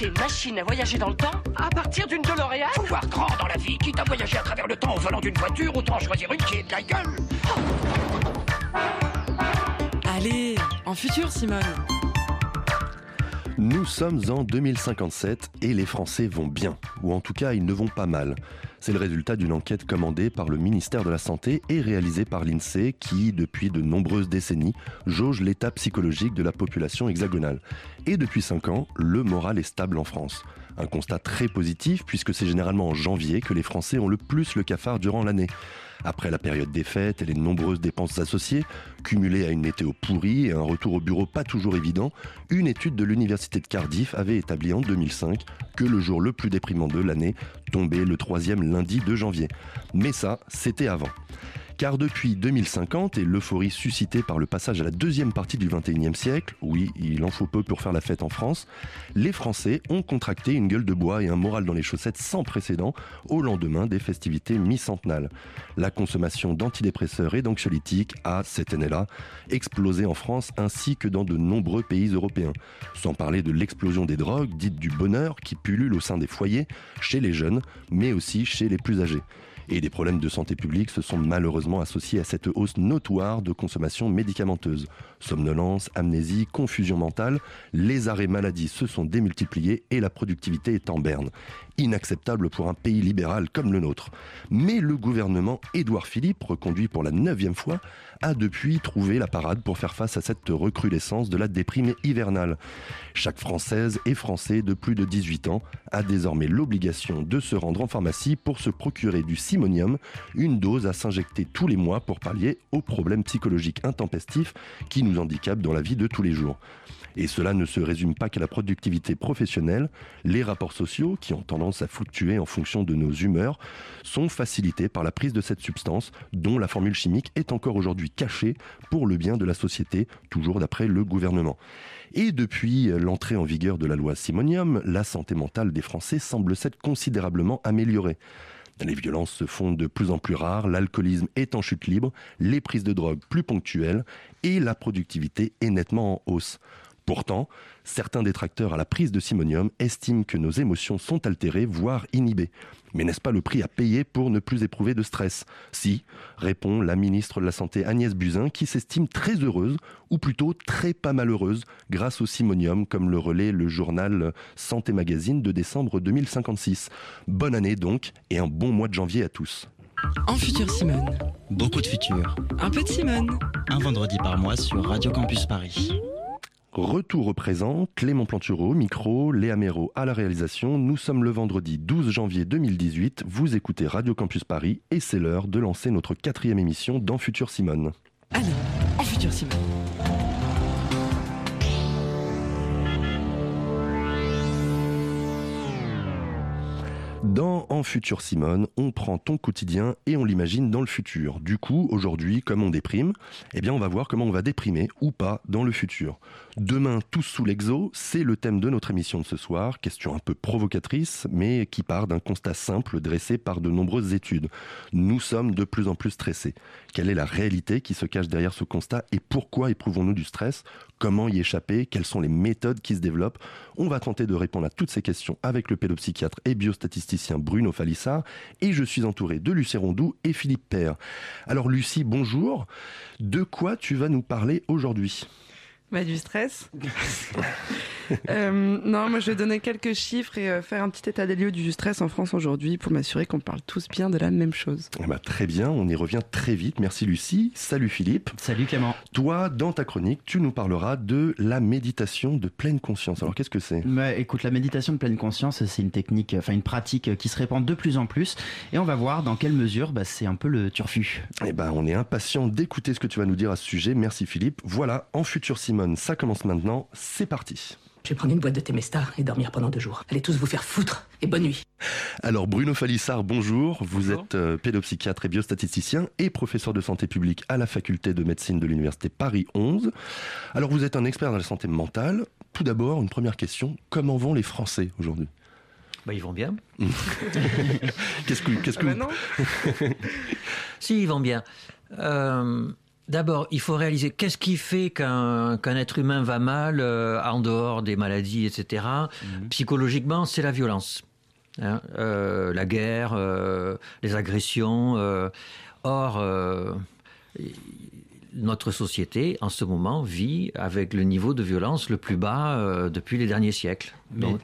Une machine à voyager dans le temps à partir d'une DeLorean Pouvoir grand dans la vie, quitte à voyager à travers le temps au volant d'une voiture, autant choisir une qui est de la gueule. Allez, en futur, Simone. Nous sommes en 2057 et les Français vont bien, ou en tout cas ils ne vont pas mal. C'est le résultat d'une enquête commandée par le ministère de la Santé et réalisée par l'INSEE qui, depuis de nombreuses décennies, jauge l'état psychologique de la population hexagonale. Et depuis 5 ans, le moral est stable en France. Un constat très positif puisque c'est généralement en janvier que les Français ont le plus le cafard durant l'année. Après la période des fêtes et les nombreuses dépenses associées, cumulées à une météo pourrie et un retour au bureau pas toujours évident, une étude de l'université de Cardiff avait établi en 2005 que le jour le plus déprimant de l'année tombait le troisième lundi de janvier. Mais ça, c'était avant. Car depuis 2050 et l'euphorie suscitée par le passage à la deuxième partie du 21e siècle, oui, il en faut peu pour faire la fête en France, les Français ont contracté une gueule de bois et un moral dans les chaussettes sans précédent au lendemain des festivités mi-centenales. La consommation d'antidépresseurs et d'anxiolytiques a, cette année-là, explosé en France ainsi que dans de nombreux pays européens. Sans parler de l'explosion des drogues, dites du bonheur, qui pullulent au sein des foyers, chez les jeunes, mais aussi chez les plus âgés. Et des problèmes de santé publique se sont malheureusement associés à cette hausse notoire de consommation médicamenteuse. Somnolence, amnésie, confusion mentale, les arrêts maladie se sont démultipliés et la productivité est en berne. Inacceptable pour un pays libéral comme le nôtre. Mais le gouvernement Édouard Philippe, reconduit pour la neuvième fois, a depuis trouvé la parade pour faire face à cette recrudescence de la déprime hivernale. Chaque Française et Français de plus de 18 ans a désormais l'obligation de se rendre en pharmacie pour se procurer du simonium, une dose à s'injecter tous les mois pour pallier aux problèmes psychologiques intempestifs qui nous handicapent dans la vie de tous les jours. Et cela ne se résume pas qu'à la productivité professionnelle. Les rapports sociaux, qui ont tendance à fluctuer en fonction de nos humeurs, sont facilités par la prise de cette substance dont la formule chimique est encore aujourd'hui cachée pour le bien de la société, toujours d'après le gouvernement. Et depuis l'entrée en vigueur de la loi Simonium, la santé mentale des Français semble s'être considérablement améliorée. Les violences se font de plus en plus rares, l'alcoolisme est en chute libre, les prises de drogue plus ponctuelles et la productivité est nettement en hausse. Pourtant, certains détracteurs à la prise de simonium estiment que nos émotions sont altérées, voire inhibées. Mais n'est-ce pas le prix à payer pour ne plus éprouver de stress? Si, répond la ministre de la Santé Agnès Buzyn, qui s'estime très heureuse, ou plutôt très pas malheureuse, grâce au simonium, comme le relaie le journal Santé Magazine de décembre 2056. Bonne année donc, et un bon mois de janvier à tous. En futur, Simone. Beaucoup de futur. Un peu de Simone. Un vendredi par mois sur Radio Campus Paris. Retour au présent, Clément Plantureau, micro, Léa Méro à la réalisation. Nous sommes le vendredi 12 janvier 2018. Vous écoutez Radio Campus Paris et c'est l'heure de lancer notre quatrième émission dans Futur Simone. Allez, en futur, Simone. Dans En Futur Simone, on prend ton quotidien et on l'imagine dans le futur. Du coup, aujourd'hui, comme on déprime, eh bien on va voir comment on va déprimer ou pas dans le futur. Demain, tous sous l'exo, c'est le thème de notre émission de ce soir. Question un peu provocatrice, mais qui part d'un constat simple dressé par de nombreuses études. Nous sommes de plus en plus stressés. Quelle est la réalité qui se cache derrière ce constat et pourquoi éprouvons-nous du stress? Comment y échapper? Quelles sont les méthodes qui se développent? On va tenter de répondre à toutes ces questions avec le pédopsychiatre et biostatisticien Bruno Falissard. Et je suis entouré de Lucie Rondou et Philippe Père. Alors Lucie, bonjour. De quoi tu vas nous parler aujourd'hui? Bah, du stress. Euh, non, moi je vais donner quelques chiffres et euh, faire un petit état des lieux du stress en France aujourd'hui pour m'assurer qu'on parle tous bien de la même chose. Eh ben, très bien, on y revient très vite. Merci Lucie. Salut Philippe. Salut Clément. Toi, dans ta chronique, tu nous parleras de la méditation de pleine conscience. Alors qu'est-ce que c'est? Écoute, la méditation de pleine conscience, c'est une technique, enfin une pratique qui se répand de plus en plus. Et on va voir dans quelle mesure bah, c'est un peu le turfu. Eh ben, on est impatient d'écouter ce que tu vas nous dire à ce sujet. Merci Philippe. Voilà, en futur Simone, ça commence maintenant. C'est parti. Je vais prendre une boîte de Temesta et dormir pendant deux jours. Allez tous vous faire foutre et bonne nuit. Alors Bruno Falissard, bonjour. Vous êtes euh, pédopsychiatre et biostatisticien et professeur de santé publique à la faculté de médecine de l'université Paris 11. Alors vous êtes un expert dans la santé mentale. Tout d'abord, une première question. Comment vont les Français aujourd'hui? Bah, ils vont bien. qu'est-ce que, qu'est-ce que Ah bah vous- non Si, ils vont bien. Euh, D'abord, il faut réaliser qu'est-ce qui fait qu'un être humain va mal euh, en dehors des maladies, etc. Psychologiquement, c'est la violence. Hein, euh, la guerre, euh, les agressions. or, notre société, en ce moment, vit avec le niveau de violence le plus bas depuis les derniers siècles. Mais, Donc,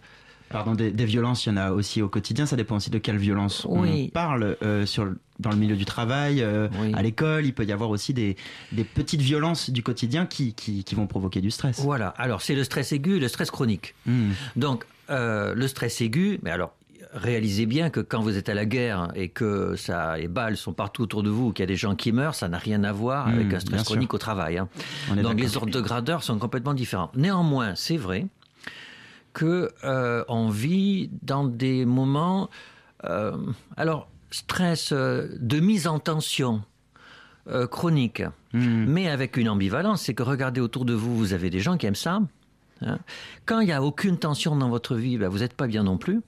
pardon, des, des violences, il y en a aussi au quotidien. Ça dépend aussi de quelle violence Oui. on parle. euh, sur, dans le milieu du travail, euh, Oui. à l'école, il peut y avoir aussi des, des petites violences du quotidien qui, qui, qui vont provoquer du stress. Voilà. Alors, c'est le stress aigu et le stress chronique. Hmm. Donc, euh, le stress aigu, mais alors, réalisez bien que quand vous êtes à la guerre et que ça, les balles sont partout autour de vous, qu'il y a des gens qui meurent, ça n'a rien à voir Mmh, avec un stress sûr. chronique au travail. hein. Donc, les ordres de grandeur sont complètement différents. Néanmoins, c'est vrai que euh, on vit dans des moments, euh, alors, stress euh, de mise en tension. euh, chronique, Hmm. mais avec une ambivalence, c'est que regardez autour de vous, vous avez des gens qui aiment ça. hein. Quand il n'y a aucune tension dans votre vie, ben, vous n'êtes pas bien non plus.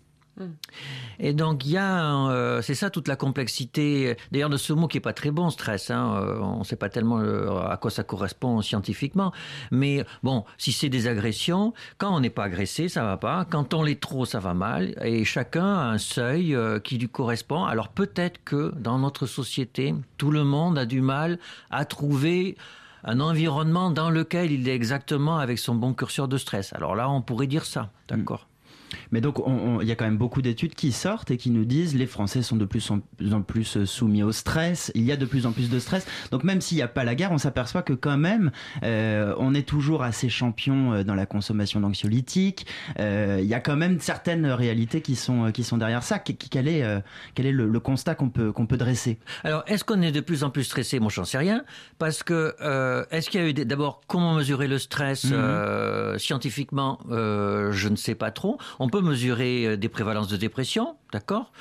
Et donc il y a, euh, c'est ça toute la complexité. D'ailleurs de ce mot qui est pas très bon, stress. Hein, euh, on ne sait pas tellement le- à quoi ça correspond scientifiquement. Mais bon, si c'est des agressions, quand on n'est pas agressé, ça va pas. Quand on l'est trop, ça va mal. Et chacun a un seuil euh, qui lui correspond. Alors peut-être que dans notre société, tout le monde a du mal à trouver un environnement dans lequel il est exactement avec son bon curseur de stress. Alors là, on pourrait dire ça, d'accord. Mais donc, on- on- il y a quand même beaucoup d'études qui sortent et qui nous disent les Français sont de plus en plus, euh, soumis au stress. Il y a de plus en plus de stress. Donc, même s'il n'y a pas la guerre, on s'aperçoit que quand même, euh, on est toujours assez champion euh, dans la consommation d'anxiolytiques. Euh, il y a quand même certaines réalités qui sont euh, qui sont derrière ça. Qu- Quel est euh, quel est le, le constat qu'on peut qu'on peut dresser? Alors, est-ce qu'on est de plus en plus stressé? Moi, j'en sais rien. Parce que, euh, est-ce qu'il y a eu. D'abord, comment mesurer le stress euh, scientifiquement? Euh, Je ne sais pas trop. On peut mesurer euh, des prévalences de dépression, d'accord?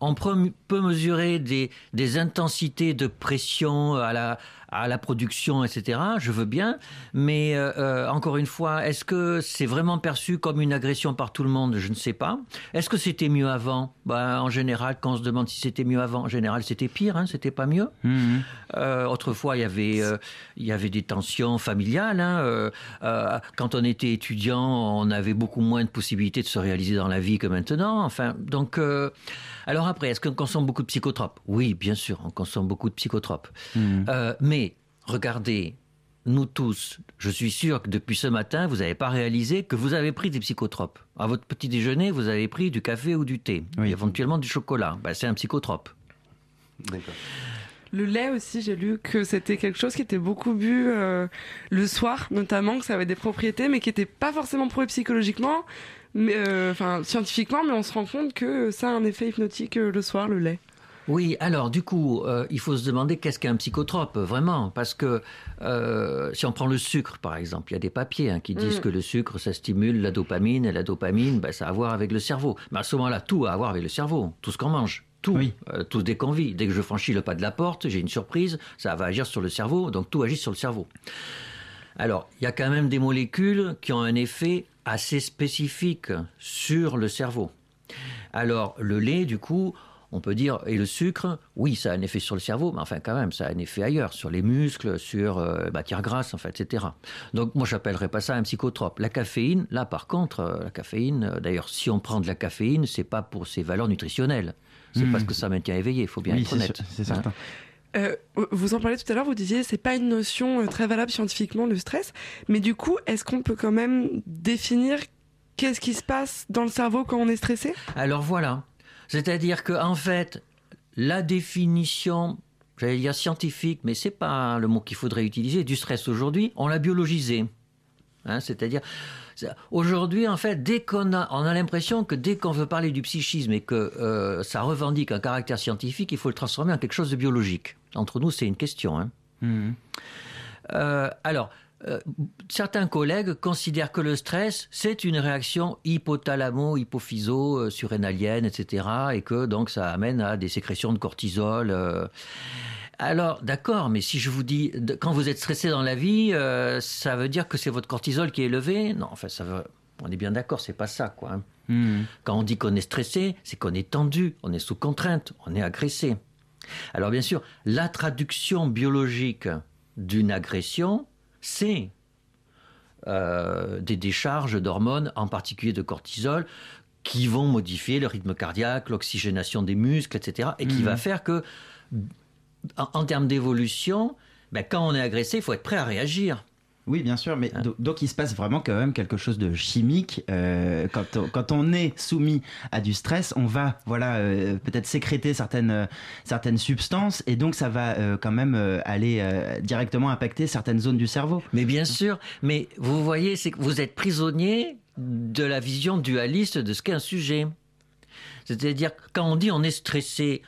On peut mesurer des, des intensités de pression à la, à la production, etc. Je veux bien. Mais, euh, euh, encore une fois, est-ce que c'est vraiment perçu comme une agression par tout le monde? Je ne sais pas. Est-ce que c'était mieux avant? Ben, En général, quand on se demande si c'était mieux avant, en général, c'était pire, hein, c'était pas mieux. Mhm. Euh, autrefois, il y avait, euh, il y avait des tensions familiales. hein, quand on était étudiant, on avait beaucoup moins de possibilités de se réaliser dans la vie que maintenant. Enfin, donc, euh, alors après, est-ce qu'on consomme beaucoup de psychotropes? Oui, bien sûr, on consomme beaucoup de psychotropes. Mhm. Euh, mais regardez, nous tous, je suis sûr que depuis ce matin, vous n'avez pas réalisé que vous avez pris des psychotropes. À votre petit déjeuner, vous avez pris du café ou du thé, Oui. éventuellement du chocolat. Ben, c'est un psychotrope. D'accord. Le lait aussi, j'ai lu que c'était quelque chose qui était beaucoup bu euh, le soir, notamment, que ça avait des propriétés, mais qui n'était pas forcément prouvé psychologiquement, mais euh, enfin scientifiquement, mais on se rend compte que ça a un effet hypnotique euh, le soir, le lait. Oui, alors du coup, euh, il faut se demander qu'est-ce qu'un psychotrope, vraiment, parce que euh, si on prend le sucre, par exemple, il y a des papiers hein, qui disent Mm. que le sucre, ça stimule la dopamine, et la dopamine, ben, ça a à voir avec le cerveau. Mais à ce moment-là, tout a à voir avec le cerveau, tout ce qu'on mange. Tout, Oui. Euh, tout dès qu'on vit. Dès que je franchis le pas de la porte, j'ai une surprise, ça va agir sur le cerveau, donc tout agit sur le cerveau. Alors, il y a quand même des molécules qui ont un effet assez spécifique sur le cerveau. Alors, le lait, du coup, on peut dire, et le sucre, oui, ça a un effet sur le cerveau, mais enfin, quand même, ça a un effet ailleurs, sur les muscles, sur euh, matière grasse, en fait, etc. Donc, moi, j'appellerais pas ça un psychotrope. La caféine, là, par contre, euh, la caféine, euh, d'ailleurs, si on prend de la caféine, c'est pas pour ses valeurs nutritionnelles. C'est Hmm. parce que ça maintient éveillé, il faut bien Oui, être honnête. c'est Hein. Euh, vous en parlez tout à l'heure, vous disiez c'est pas une notion euh, très valable scientifiquement le stress, mais du coup, est-ce qu'on peut quand même définir qu'est-ce qui se passe dans le cerveau quand on est stressé? Alors voilà. C'est-à-dire que en fait, la définition, j'allais dire scientifique, mais c'est pas le mot qu'il faudrait utiliser, du stress aujourd'hui, on l'a biologisé. Hein, C'est-à-dire, c'est- aujourd'hui, en fait, dès qu'on a, on a l'impression que dès qu'on veut parler du psychisme et que euh, ça revendique un caractère scientifique, il faut le transformer en quelque chose de biologique. Entre nous, c'est une question. hein. Mhm. Euh, alors, euh, certains collègues considèrent que le stress, c'est une réaction hypothalamo-hypophyso-surrénalienne, etc. Et que donc ça amène à des sécrétions de cortisol. Alors, d'accord, mais si je vous dis, quand vous êtes stressé dans la vie, euh, ça veut dire que c'est votre cortisol qui est élevé? Non, enfin, ça veut... On est bien d'accord, c'est pas ça, quoi. hein. Mhm. Quand on dit qu'on est stressé, c'est qu'on est tendu, on est sous contrainte, on est agressé. Alors bien sûr, la traduction biologique d'une agression, c'est euh, des décharges d'hormones, en particulier de cortisol, qui vont modifier le rythme cardiaque, l'oxygénation des muscles, etc. Et qui Mhm. va faire que, en, en termes d'évolution, ben, quand on est agressé, il faut être prêt à réagir. Oui, bien sûr, mais do- donc il se passe vraiment quand même quelque chose de chimique. euh, quand, on, quand on est soumis à du stress, on va voilà euh, peut-être sécréter certaines euh, certaines substances et donc ça va euh, quand même euh, aller euh, directement impacter certaines zones du cerveau. Mais bien sûr, mais vous voyez, c'est que vous êtes prisonnier de la vision dualiste de ce qu'est un sujet. C'est-à-dire, quand on dit on est stressé,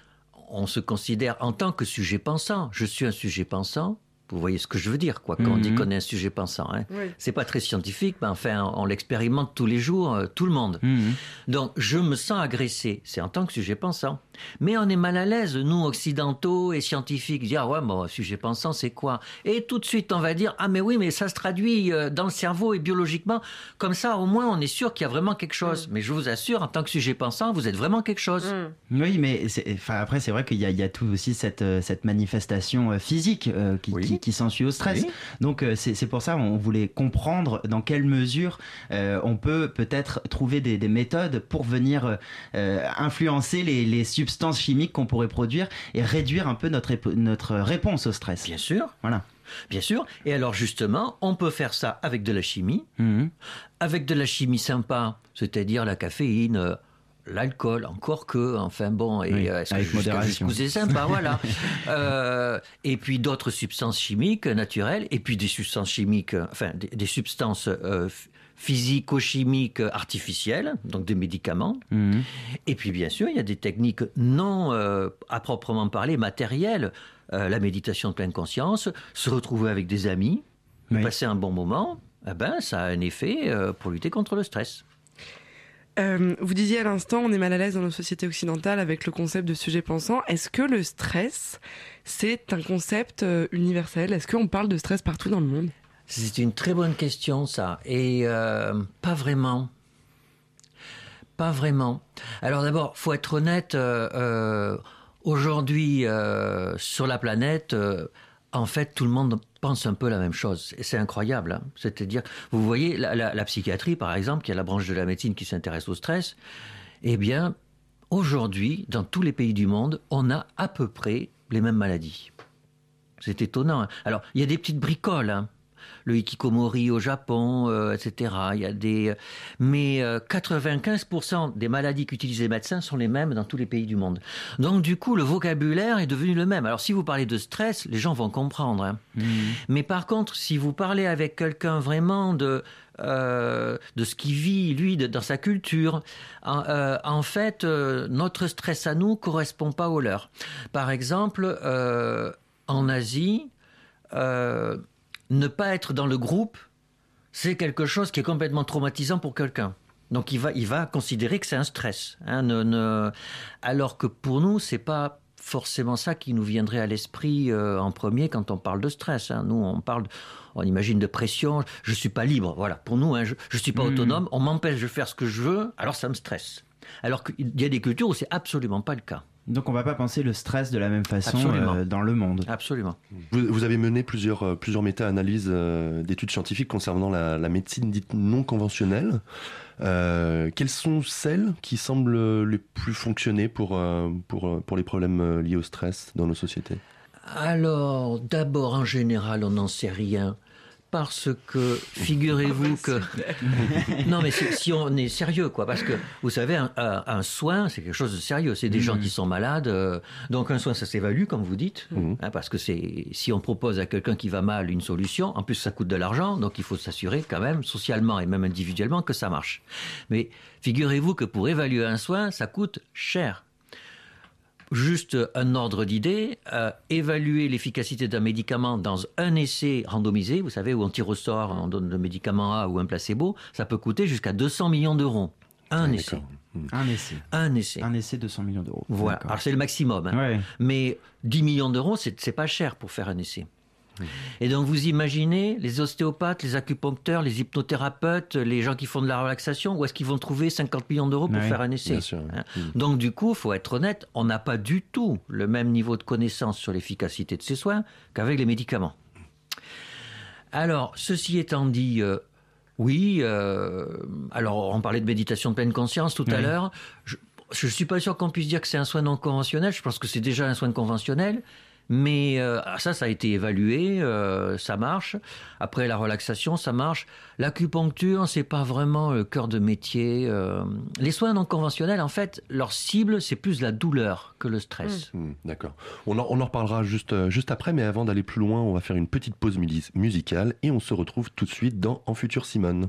on se considère en tant que sujet pensant. Je suis un sujet pensant. Vous voyez ce que je veux dire, quoi, quand on dit Mhm. qu'on est un sujet pensant. Hein. Oui. C'est pas très scientifique, mais enfin, on l'expérimente tous les jours, euh, tout le monde. Mhm. Donc, je me sens agressé. C'est en tant que sujet pensant. Mais on est mal à l'aise, nous, occidentaux et scientifiques, dire, ah ouais, bon, sujet pensant, c'est quoi? Et tout de suite, on va dire, ah mais oui, mais ça se traduit euh, dans le cerveau et biologiquement. Comme ça, au moins, on est sûr qu'il y a vraiment quelque chose. Mais je vous assure, en tant que sujet pensant, vous êtes vraiment quelque chose. Oui, mais enfin, après, c'est vrai qu'il y, a- il y a tout aussi cette, euh, cette manifestation physique euh, qui, Oui. qui, qui s'ensuit au stress. Oui. Donc, euh, c'est pour ça on voulait comprendre dans quelle mesure euh, on peut peut-être trouver des, des méthodes pour venir euh, influencer les, les substances chimiques qu'on pourrait produire et réduire un peu notre, notre réponse au stress. Bien sûr. Voilà. Bien sûr. Et alors, justement, on peut faire ça avec de la chimie, Mhm. avec de la chimie sympa, c'est-à-dire la caféine, l'alcool, encore que, enfin bon, et Oui, euh, est-ce que avec jusqu'à- modération. c'est sympa, voilà. Euh, et puis d'autres substances chimiques naturelles, et puis des substances chimiques, euh, enfin des, des substances euh, ph- physico-chimiques artificielles, donc des médicaments. Mhm. Et puis bien sûr, il y a des techniques non euh, à proprement parler matérielles. Euh, la méditation de pleine conscience, se retrouver avec des amis, Oui. passer un bon moment, eh ben, ça a un effet euh, pour lutter contre le stress. Euh, vous disiez à l'instant, on est mal à l'aise dans nos sociétés occidentales avec le concept de sujet pensant. Est-ce que le stress, c'est un concept euh, universel? Est-ce qu'on parle de stress partout dans le monde? C'est une très bonne question, ça. Et euh, pas vraiment. Pas vraiment. Alors d'abord, faut être honnête. Aujourd'hui, sur la planète, en fait, tout le monde pense un peu la même chose. Et c'est incroyable. hein. C'est-à-dire, vous voyez, la, la- psychiatrie, par exemple, qui est la branche de la médecine qui s'intéresse au stress, eh bien, aujourd'hui, dans tous les pays du monde, on a à peu près les mêmes maladies. C'est étonnant. hein. Alors, il y a des petites bricoles, hein. Le hikikomori au Japon, euh, etc. Il y a des, mais euh, 95% des maladies qu'utilisent les médecins sont les mêmes dans tous les pays du monde. Donc, du coup, le vocabulaire est devenu le même. Alors, si vous parlez de stress, les gens vont comprendre. hein. Mais par contre, si vous parlez avec quelqu'un vraiment de euh, de ce qu'il vit lui de- dans sa culture, en, euh, en fait, euh, notre stress à nous correspond pas au leur. Par exemple, euh, en Asie, euh, ne pas être dans le groupe, c'est quelque chose qui est complètement traumatisant pour quelqu'un. Donc il va, il va considérer que c'est un stress. hein, ne- ne- Alors que pour nous, c'est pas forcément ça qui nous viendrait à l'esprit euh, en premier quand on parle de stress. hein. Nous, on parle, on imagine de pression. Je suis pas libre. Voilà. Pour nous, hein, je, je suis pas Mhm. autonome. On m'empêche de faire ce que je veux. Alors ça me stresse. Alors qu'il y a des cultures où c'est absolument pas le cas. Donc on va pas penser le stress de la même façon euh, dans le monde. Absolument. Vous, vous avez mené plusieurs, euh, plusieurs méta-analyses euh, d'études scientifiques concernant la, la médecine dite non conventionnelle. Euh, quelles sont celles qui semblent les plus fonctionner pour, euh, pour, pour les problèmes liés au stress dans nos sociétés? Alors, d'abord, en général, on n'en sait rien parce que figurez-vous que non mais si, on est sérieux quoi parce que vous savez un, soin c'est quelque chose de sérieux. C'est des gens qui sont malades euh, donc un soin ça s'évalue comme vous dites hein, parce que c'est si on propose à quelqu'un qui va mal une solution en plus ça coûte de l'argent donc il faut s'assurer quand même socialement et même individuellement que ça marche. Mais figurez-vous que pour évaluer un soin ça coûte cher Juste un ordre d'idée, euh, évaluer l'efficacité d'un médicament dans un essai randomisé, vous savez, où on tire au sort, on donne le médicament A ou un placebo, ça peut coûter jusqu'à 200 millions d'euros. Un essai. Un essai. Un essai. Un essai, 200 millions d'euros. Voilà. Alors c'est le maximum. hein. Ouais. Mais 10 millions d'euros, c'est pas cher pour faire un essai. Et donc vous imaginez les ostéopathes, les acupuncteurs, les hypnothérapeutes, les gens qui font de la relaxation, où est-ce qu'ils vont trouver 50 millions d'euros pour faire un essai bien sûr, hein Donc du coup, faut être honnête, on n'a pas du tout le même niveau de connaissance sur l'efficacité de ces soins qu'avec les médicaments. Alors, ceci étant dit, euh, oui, euh, alors on parlait de méditation de pleine conscience tout à l'heure. Je ne suis pas sûr qu'on puisse dire que c'est un soin non conventionnel, je pense que c'est déjà un soin conventionnel. Mais euh, ça, ça a été évalué, euh, ça marche. Après la relaxation, ça marche. L'acupuncture, c'est pas vraiment le cœur de métier. euh. Les soins non conventionnels, en fait, leur cible, c'est plus la douleur que le stress. Hmm, D'accord. On en, reparlera juste, juste après, mais avant d'aller plus loin, on va faire une petite pause musicale et on se retrouve tout de suite dans En Futur Simone.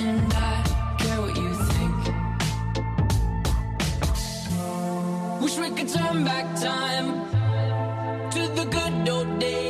and I care what you think. Wish we could turn back time to the good old days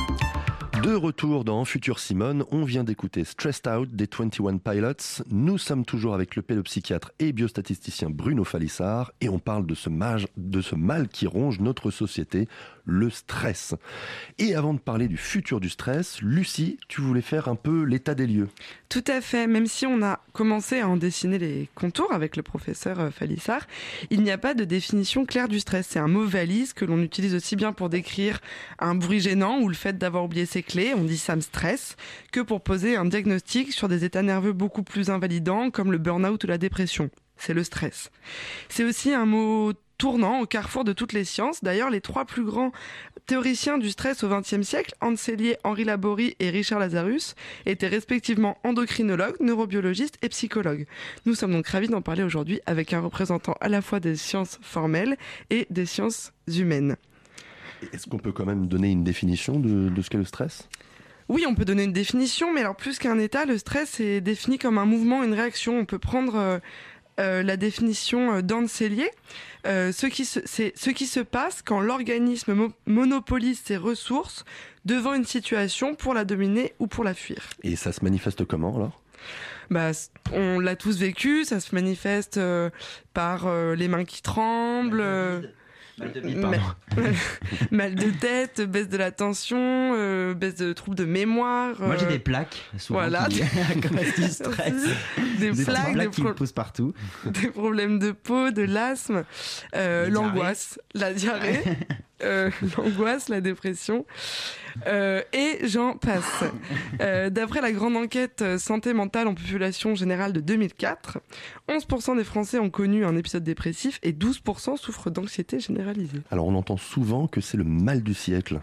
De retour dans Futur Simone, on vient d'écouter Stressed Out des 21 Pilots. Nous sommes toujours avec le pédopsychiatre et biostatisticien Bruno Falissard et on parle de ce, mage- de ce mal qui ronge notre société, le stress. Et avant de parler du futur du stress, Lucie, tu voulais faire un peu l'état des lieux. Tout à fait, même si on a commencé à en dessiner les contours avec le professeur euh, Falissard, il n'y a pas de définition claire du stress. C'est un mot valise que l'on utilise aussi bien pour décrire un bruit gênant ou le fait d'avoir oublié ses on dit ça me stresse, que pour poser un diagnostic sur des états nerveux beaucoup plus invalidants comme le burn-out ou la dépression. C'est le stress. C'est aussi un mot tournant au carrefour de toutes les sciences. D'ailleurs, les trois plus grands théoriciens du stress au XXe siècle, Hans Henri Laborie et Richard Lazarus, étaient respectivement endocrinologues, neurobiologistes et psychologues. Nous sommes donc ravis d'en parler aujourd'hui avec un représentant à la fois des sciences formelles et des sciences humaines. Est-ce qu'on peut quand même donner une définition de, de ce qu'est le stress? Oui, on peut donner une définition, mais alors plus qu'un état, le stress est défini comme un mouvement, une réaction. On peut prendre euh, euh, la définition euh, d'Anne Sellier. Euh, ce, qui se, c'est ce qui se passe quand l'organisme mo- monopolise ses ressources devant une situation pour la dominer ou pour la fuir. Et ça se manifeste comment alors? Bah, on l'a tous vécu, ça se manifeste euh, par euh, les mains qui tremblent. Mal de mal, de tête, baisse de la tension, euh, baisse de troubles de mémoire. Moi j'ai euh, des plaques, souvent, voilà. qui, du stress. Des plaques, des pro- partout. des problèmes de peau, de l'asthme, euh, l'angoisse, la diarrhée, euh, l'angoisse, la dépression, euh, et j'en passe. Euh, D'après la grande enquête santé mentale en population générale de 2004, 11% des Français ont connu un épisode dépressif et 12% souffrent d'anxiété généralisée. Alors on entend souvent que c'est le mal du siècle.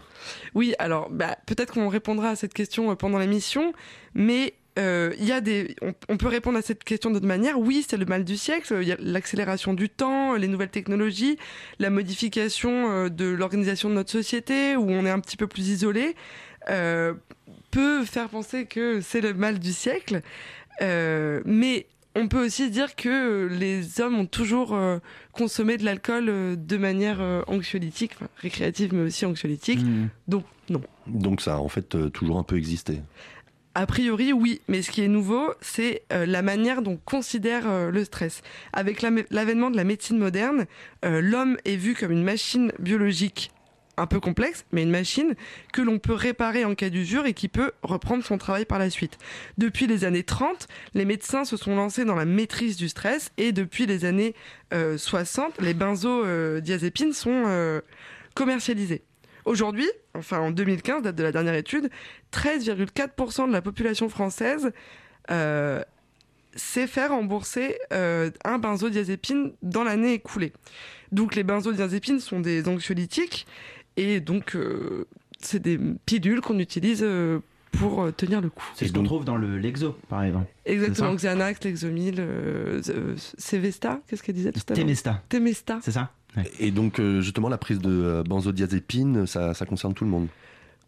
Oui, alors bah, peut-être qu'on répondra à cette question pendant l'émission, mais euh, il y a des, on, on peut répondre à cette question d'autre manière. Oui, c'est le mal du siècle. Il y a l'accélération du temps, les nouvelles technologies, la modification euh, de l'organisation de notre société, où on est un petit peu plus isolé, euh, peut faire penser que c'est le mal du siècle. Euh, mais on peut aussi dire que les hommes ont toujours euh, consommé de l'alcool euh, de manière euh, anxiolytique, enfin, récréative mais aussi anxiolytique. Mm. Donc non. Donc ça a en fait euh, toujours un peu existé. A priori, oui, mais ce qui est nouveau, c'est euh, la manière dont on considère euh, le stress. Avec l'avènement de la médecine moderne, euh, l'homme est vu comme une machine biologique un peu complexe, mais une machine que l'on peut réparer en cas d'usure et qui peut reprendre son travail par la suite. Depuis les années 30, les médecins se sont lancés dans la maîtrise du stress et depuis les années euh, 60, les benzodiazépines sont commercialisés. Aujourd'hui, enfin en 2015, date de la dernière étude, 13,4% de la population française euh, s'est fait rembourser euh, un benzodiazépine dans l'année écoulée. Donc les benzodiazépines sont des anxiolytiques et donc euh, c'est des pilules qu'on utilise euh, pour euh, tenir le coup. C'est ce qu'on trouve dans le Lexo, par exemple. Exactement, Xanax, Lexomil, euh, euh, Cevesta, qu'est-ce qu'elle disait tout à l'heure? Temesta. Temesta. C'est ça? Et donc euh, justement la prise de euh, benzodiazépine, ça, ça concerne tout le monde.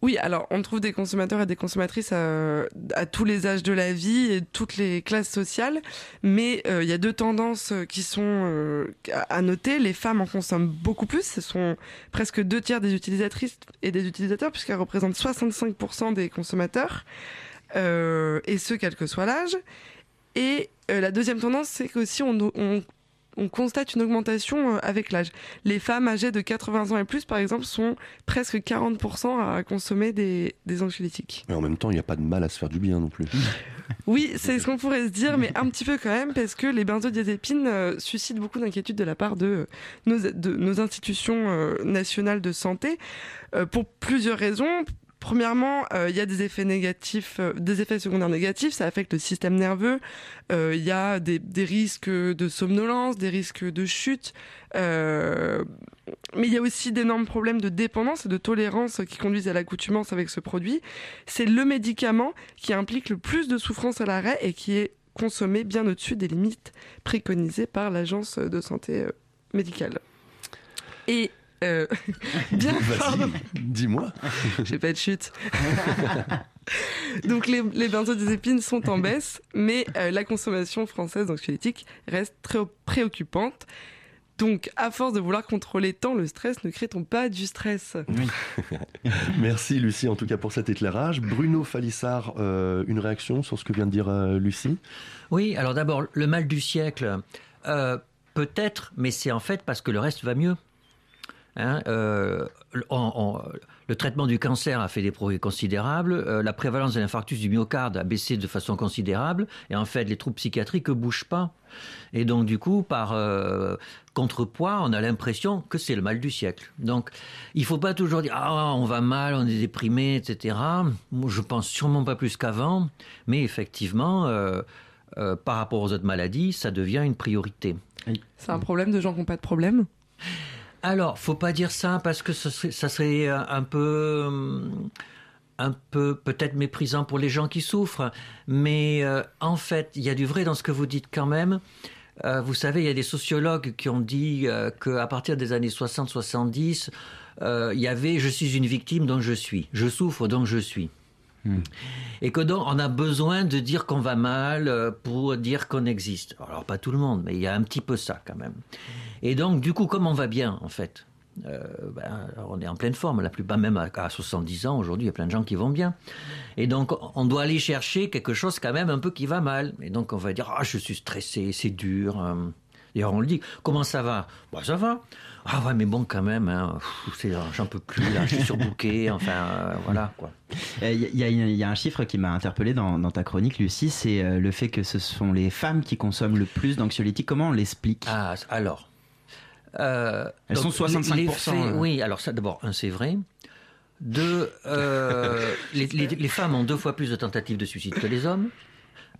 Oui, alors on trouve des consommateurs et des consommatrices à, à tous les âges de la vie et toutes les classes sociales, mais euh, il y a deux tendances euh, qui sont euh, à noter. Les femmes en consomment beaucoup plus, ce sont presque deux tiers des utilisatrices et des utilisateurs puisqu'elles représentent 65% des consommateurs, euh, et ce quel que soit l'âge. Et euh, la deuxième tendance, c'est qu'aussi on, on on constate une augmentation euh, avec l'âge. Les femmes âgées de 80 ans et plus, par exemple, sont presque 40% à consommer des, des anxiolytiques. Mais en même temps, il n'y a pas de mal à se faire du bien non plus. Oui, c'est ce qu'on pourrait se dire, mais un petit peu quand même, parce que les benzodiazépines euh, suscitent beaucoup d'inquiétudes de la part de euh, nos, de nos institutions euh, nationales de santé, pour plusieurs raisons. Premièrement, euh, il y a des effets négatifs, euh, des effets secondaires négatifs, ça affecte le système nerveux. Euh, Il y a des, des risques de somnolence, des risques de chute. mais il y a aussi d'énormes problèmes de dépendance et de tolérance qui conduisent à l'accoutumance avec ce produit. C'est le médicament qui implique le plus de souffrance à l'arrêt et qui est consommé bien au-dessus des limites préconisées par l'agence de santé médicale. Et euh, bien, dis-moi. J'ai pas de chute. Donc les, les benzodiazépines sont en baisse, mais euh, la consommation française d'anxiolytiques reste très préoccupante. Donc, à force de vouloir contrôler tant le stress, ne crée-t-on pas du stress? Merci Lucie en tout cas pour cet éclairage. Bruno Falissard, euh, une réaction sur ce que vient de dire euh, Lucie? Oui, alors d'abord, le mal du siècle, euh, peut-être, mais c'est en fait parce que le reste va mieux. Hein, euh, on- on- le traitement du cancer a fait des progrès considérables, euh, la prévalence de l'infarctus du myocarde a baissé de façon considérable, et en fait, les troubles psychiatriques ne bougent pas. Et donc, du coup, par euh, contrepoids, on a l'impression que c'est le mal du siècle. Donc, il faut pas toujours dire ah on va mal, on est déprimé, etc. Moi, je pense sûrement pas plus qu'avant, mais effectivement, euh, euh, par rapport aux autres maladies, ça devient une priorité. C'est un problème de gens qui n'ont pas de problème? Alors, faut pas dire ça parce que ça serait euh, un peu, hum, un peu peut-être méprisant pour les gens qui souffrent. Mais euh, en fait, il y a du vrai dans ce que vous dites quand même. Euh, vous savez, il y a des sociologues qui ont dit euh, qu'à partir des années 60-70, euh, il y avait je suis une victime donc je suis, je souffre donc je suis. Et que donc on a besoin de dire qu'on va mal euh, pour dire qu'on existe. Alors pas tout le monde, mais il y a un petit peu ça quand même. Et donc du coup, comme on va bien en fait, euh, ben, on est en pleine forme. La plupart, même à, à 70 ans aujourd'hui, il y a plein de gens qui vont bien. Et donc on doit aller chercher quelque chose quand même un peu qui va mal. Et donc on va dire ah je suis stressé, c'est dur. Euh. D'ailleurs on le dit. Comment ça va? Bah ça va. Ah ouais mais bon quand même. hein, J'en peux plus là. Je suis surbooké. Enfin euh, voilà quoi. Il y, a- y a- y a un chiffre qui m'a interpellé dans, dans ta chronique, Lucie, c'est euh, le fait que ce sont les femmes qui consomment le plus d'anxiolytiques. Comment on l'explique? Ah, alors. Euh, Elles donc, sont les- 65%, les faits- euh. oui, alors ça, d'abord, un, c'est vrai. Deux, euh, les, les- les femmes ont deux fois plus de tentatives de suicide que les hommes,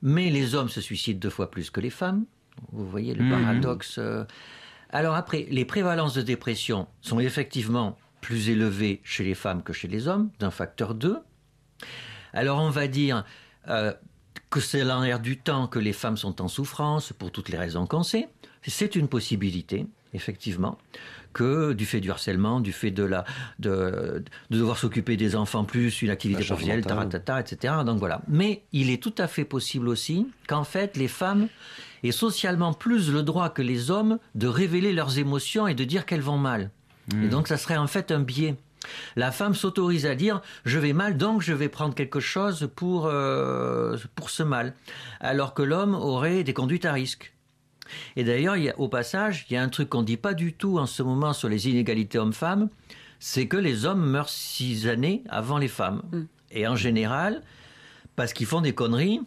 mais les hommes se suicident deux fois plus que les femmes. Vous voyez le Mhm. paradoxe. euh. Alors après, les prévalences de dépression sont effectivement plus élevées chez les femmes que chez les hommes, d'un facteur 2. Alors on va dire euh, que c'est l'air du temps que les femmes sont en souffrance pour toutes les raisons qu'on sait. C'est une possibilité, effectivement, que du fait du harcèlement, du fait de la de, de devoir s'occuper des enfants plus une activité professionnelle, taratata, etc. Donc voilà. Mais il est tout à fait possible aussi qu'en fait les femmes aient socialement plus le droit que les hommes de révéler leurs émotions et de dire qu'elles vont mal. Et donc ça serait en fait un biais. La femme s'autorise à dire je vais mal donc je vais prendre quelque chose pour euh, pour ce mal, alors que l'homme aurait des conduites à risque. Et d'ailleurs, il y a- au passage, il y a un truc qu'on dit pas du tout en ce moment sur les inégalités hommes-femmes, c'est que les hommes meurent six années avant les femmes. Et en général, parce qu'ils font des conneries,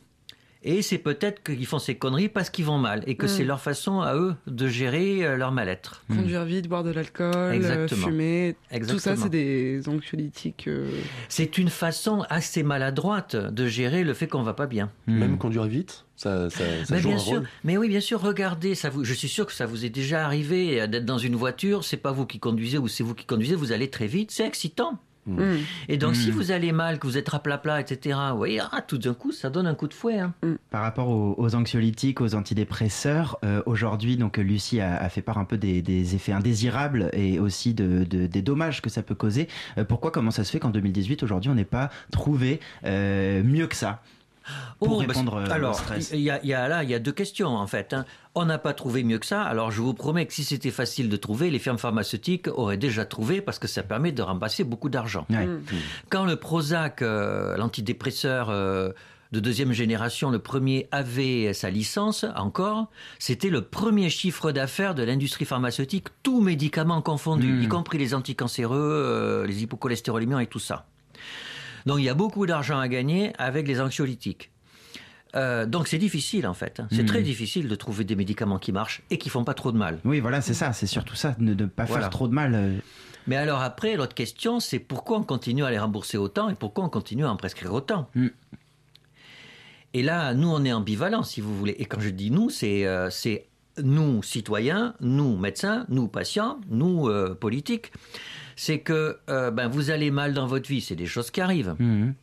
et c'est peut-être qu'ils font ces conneries parce qu'ils vont mal, et que Mm. c'est leur façon à eux de gérer euh, leur mal-être. Conduire vite, boire de l'alcool, euh, Exactement. fumer. Tout ça, c'est des anxiolytiques. euh, C'est une façon assez maladroite de gérer le fait qu'on va pas bien. Même conduire vite, ça, ça, ça Mais joue bien un sûr, rôle. mais oui, bien sûr. Regardez, ça vous, je suis sûr que ça vous est déjà arrivé d'être dans une voiture. C'est pas vous qui conduisez ou c'est vous qui conduisez. Vous allez très vite. C'est excitant. Mm. Et donc, si Mm. vous allez mal, que vous êtes raplapla, etc. Vous voyez, ah, tout d'un coup, ça donne un coup de fouet. hein. Par rapport aux, aux anxiolytiques, aux antidépresseurs, euh, aujourd'hui, donc Lucie a, a fait part un peu des, des effets indésirables et aussi de, de- des dommages que ça peut causer. Euh, pourquoi, comment ça se fait qu'en 2018, aujourd'hui, on n'ait pas trouvé euh, mieux que ça? Pour Oh, répondre c'est- euh, alors, au stress il y a, il y a là, il y a deux questions en fait. hein. On n'a pas trouvé mieux que ça. Alors, je vous promets que si c'était facile de trouver, les firmes pharmaceutiques auraient déjà trouvé parce que ça permet de remplacer beaucoup d'argent. Ouais. Mm. Quand le Prozac, euh, l'antidépresseur euh, de deuxième génération, le premier avait sa licence encore, c'était le premier chiffre d'affaires de l'industrie pharmaceutique, tous médicaments confondus, Mm. y compris les anticancéreux, euh, les hypocholestérolémiants et tout ça. Donc il y a beaucoup d'argent à gagner avec les anxiolytiques. Euh, donc c'est difficile en fait. hein. C'est Mm. très difficile de trouver des médicaments qui marchent et qui font pas trop de mal. Oui, voilà, c'est ça, c'est surtout ça, ne, ne pas Voilà. faire trop de mal. euh. Mais alors après, l'autre question, c'est pourquoi on continue à les rembourser autant et pourquoi on continue à en prescrire autant? Mm. Et là, nous, on est ambivalents, si vous voulez. Et quand je dis nous, c'est euh, nous, citoyens, nous, médecins, nous, patients, nous, euh, politiques. C'est que euh, ben, vous allez mal dans votre vie, c'est des choses qui arrivent. Mhm.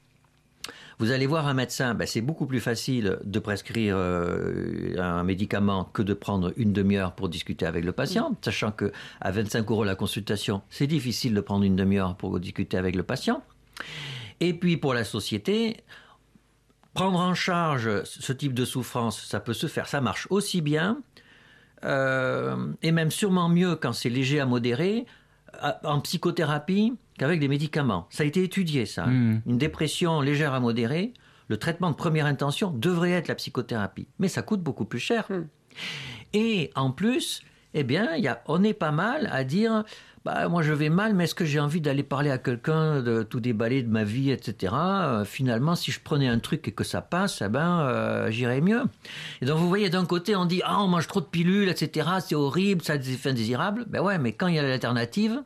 Vous allez voir un médecin, ben, c'est beaucoup plus facile de prescrire euh, un médicament que de prendre une demi-heure pour discuter avec le patient, sachant que à 25 euros la consultation, c'est difficile de prendre une demi-heure pour discuter avec le patient. Et puis pour la société, prendre en charge ce type de souffrance, ça peut se faire, ça marche aussi bien euh, et même sûrement mieux quand c'est léger à modéré, en psychothérapie qu'avec des médicaments. Ça a été étudié, ça. Mm. Une dépression légère à modérée, le traitement de première intention devrait être la psychothérapie. Mais ça coûte beaucoup plus cher. Et en plus, eh bien, il y a, on est pas mal à dire, bah, moi je vais mal, mais est-ce que j'ai envie d'aller parler à quelqu'un, de tout déballer de ma vie, etc. Euh, finalement, si je prenais un truc et que ça passe, eh ben, euh, j'irais mieux. Et donc, vous voyez, d'un côté, on dit, ah, on mange trop de pilules, etc. C'est horrible, ça a des effets indésirables. Ben ouais, mais quand il y a l'alternative,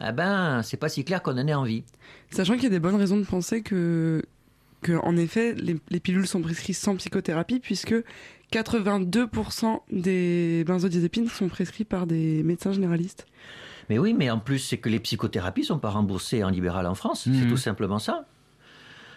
eh ben, c'est pas si clair qu'on en ait envie. Sachant qu'il y a des bonnes raisons de penser que, que en effet, les, les pilules sont prescrites sans psychothérapie, puisque 82% des benzodiazépines sont prescrits par des médecins généralistes. Mais oui, mais en plus, c'est que les psychothérapies sont pas remboursées en libéral en France. C'est Mhm. tout simplement ça.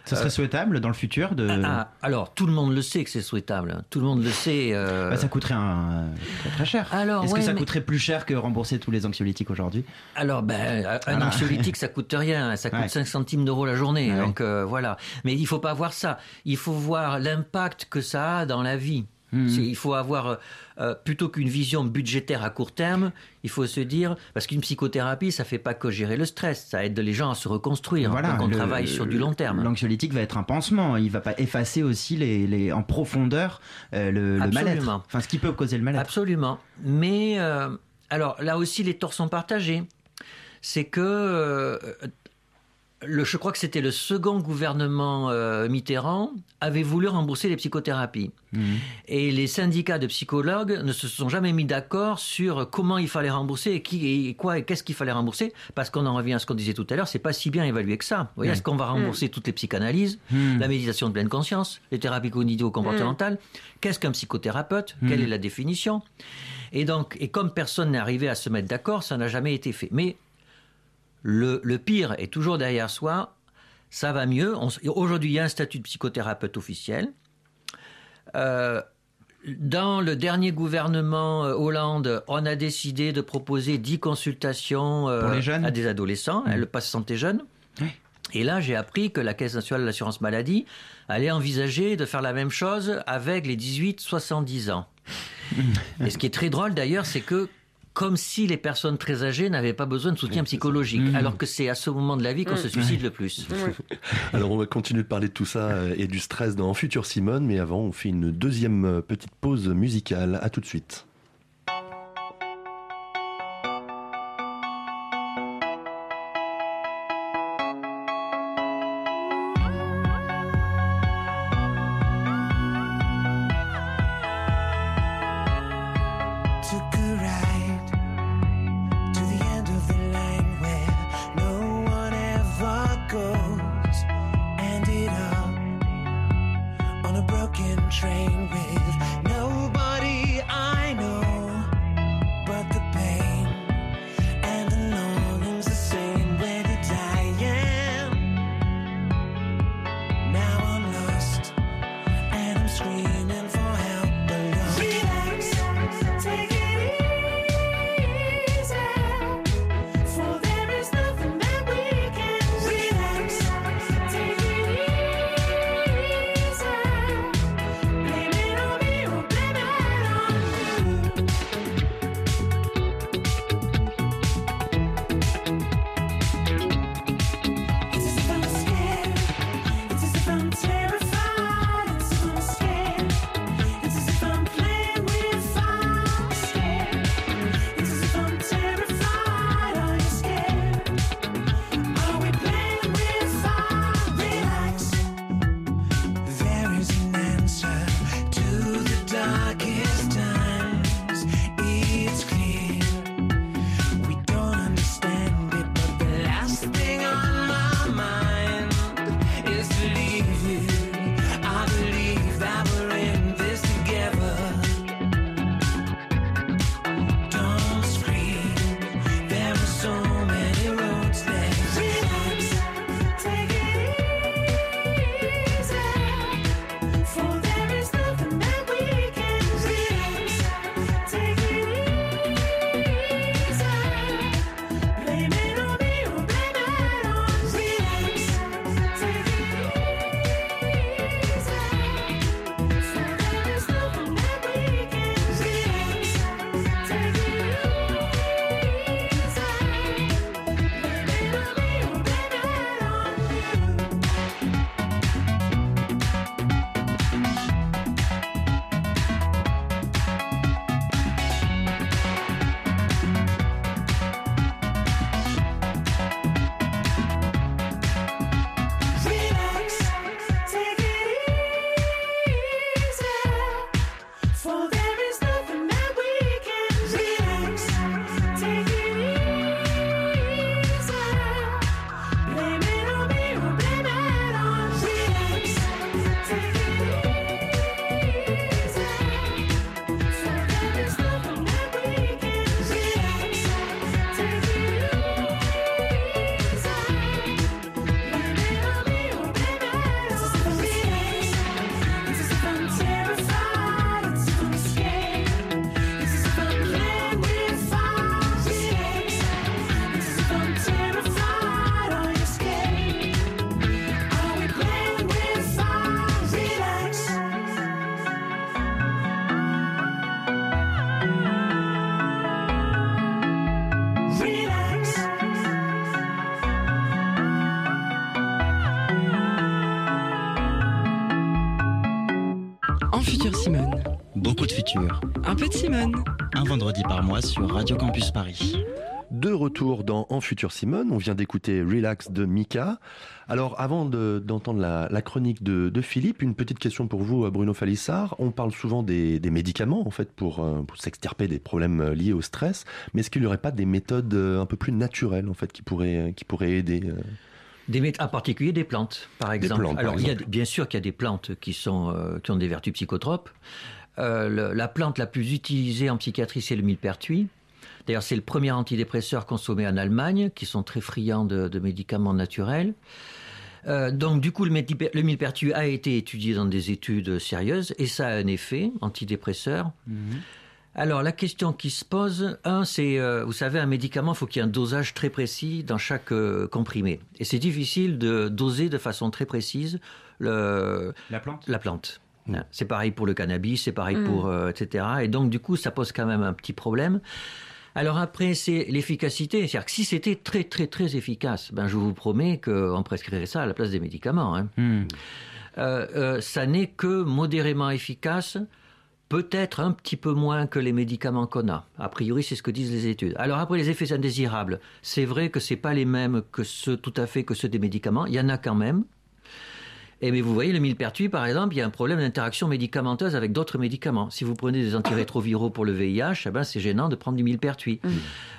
Ça serait Euh, souhaitable dans le futur de. Ah, alors, tout le monde le sait que c'est souhaitable. Tout le monde le sait. euh, Bah, ça coûterait un, très, très cher. Alors, Est-ce ouais, que ça mais- coûterait plus cher que rembourser tous les anxiolytiques aujourd'hui? Alors, ben, un Voilà. anxiolytique, ça coûte rien. Ça coûte Ouais. 5 centimes d'euros la journée. Ouais. Donc, euh, voilà. Mais il faut pas voir ça. Il faut voir l'impact que ça a dans la vie. C'est- Il faut avoir, euh, euh, plutôt qu'une vision budgétaire à court terme, il faut se dire, parce qu'une psychothérapie, ça fait pas que gérer le stress, ça aide les gens à se reconstruire. Donc, on le- travaille sur du long terme. L'anxiolytique va être un pansement. Il va pas effacer aussi les, les- en profondeur euh, le, le mal-être. Enfin, ce qui peut causer le mal-être. Absolument. Mais euh, alors là aussi, les torts sont partagés. C'est que euh, le, je crois que c'était le second gouvernement euh, Mitterrand avait voulu rembourser les psychothérapies. Mhm. Et les syndicats de psychologues ne se sont jamais mis d'accord sur comment il fallait rembourser et qui et quoi et qu'est-ce qu'il fallait rembourser parce qu'on en revient à ce qu'on disait tout à l'heure, c'est pas si bien évalué que ça. Vous voyez, Ouais. est-ce qu'on va rembourser toutes les psychanalyses, la méditation de pleine conscience, les thérapies cognitivo-comportementales Qu'est-ce qu'un psychothérapeute Quelle est la définition Et donc, et comme personne n'est arrivé à se mettre d'accord, ça n'a jamais été fait. Mais le, le pire est toujours derrière soi. Ça va mieux. Aujourd'hui, il y a un statut de psychothérapeute officiel. Euh, dans le dernier gouvernement euh, Hollande, on a décidé de proposer 10 consultations euh, Pour les jeunes à des adolescents, hein, le pass santé jeune. Et là, j'ai appris que la Caisse nationale de l'assurance maladie allait envisager de faire la même chose avec les 18-70 ans. Et ce qui est très drôle d'ailleurs, c'est que comme si les personnes très âgées n'avaient pas besoin de soutien psychologique, Mmh. alors que c'est à ce moment de la vie qu'on Mmh. se suicide le plus. Alors on va continuer de parler de tout ça euh, et du stress dans Futur Simone, mais avant on fait une deuxième euh, petite pause musicale. À tout de suite. Mois sur Radio Campus Paris. De retour dans En Futur Simone, on vient d'écouter Relax de Mika. Alors avant de- d'entendre la, la chronique de, de Philippe, une petite question pour vous Bruno Falissard. On parle souvent des, des médicaments en fait pour, euh, pour s'extirper des problèmes euh, liés au stress, mais est-ce qu'il n'y aurait pas des méthodes euh, un peu plus naturelles en fait qui pourraient, qui pourraient aider euh, Des en particulier des plantes, par exemple. plantes, par Alors, il y a, exemple. bien sûr qu'il y a des plantes qui, sont, euh, qui ont des vertus psychotropes. Euh, le- la plante la plus utilisée en psychiatrie, c'est le millepertuis. D'ailleurs, c'est le premier antidépresseur consommé en Allemagne, qui sont très friands de, de médicaments naturels. Euh, donc, du coup, le, le millepertuis a été étudié dans des études sérieuses et ça a un effet antidépresseur. Alors, la question qui se pose, un, c'est, euh, vous savez, un médicament, il faut qu'il y ait un dosage très précis dans chaque euh, comprimé. Et c'est difficile de doser de façon très précise le, la plante? La plante. C'est pareil pour le cannabis, c'est pareil Mm. pour, euh, etc. Et donc, du coup, ça pose quand même un petit problème. Alors après, c'est l'efficacité. C'est-à-dire que si c'était très, très, très efficace, ben, je vous promets qu'on prescrirait ça à la place des médicaments. hein. Hmm. Euh, euh, ça n'est que modérément efficace, peut-être un petit peu moins que les médicaments qu'on a. A priori, c'est ce que disent les études. Alors après, les effets indésirables, c'est vrai que c'est pas les mêmes que ceux, tout à fait que ceux des médicaments. Il y en a quand même. Et mais vous voyez, le millepertuis, par exemple, il y a un problème d'interaction médicamenteuse avec d'autres médicaments. Si vous prenez des antirétroviraux pour le VIH, eh ben, c'est gênant de prendre du millepertuis.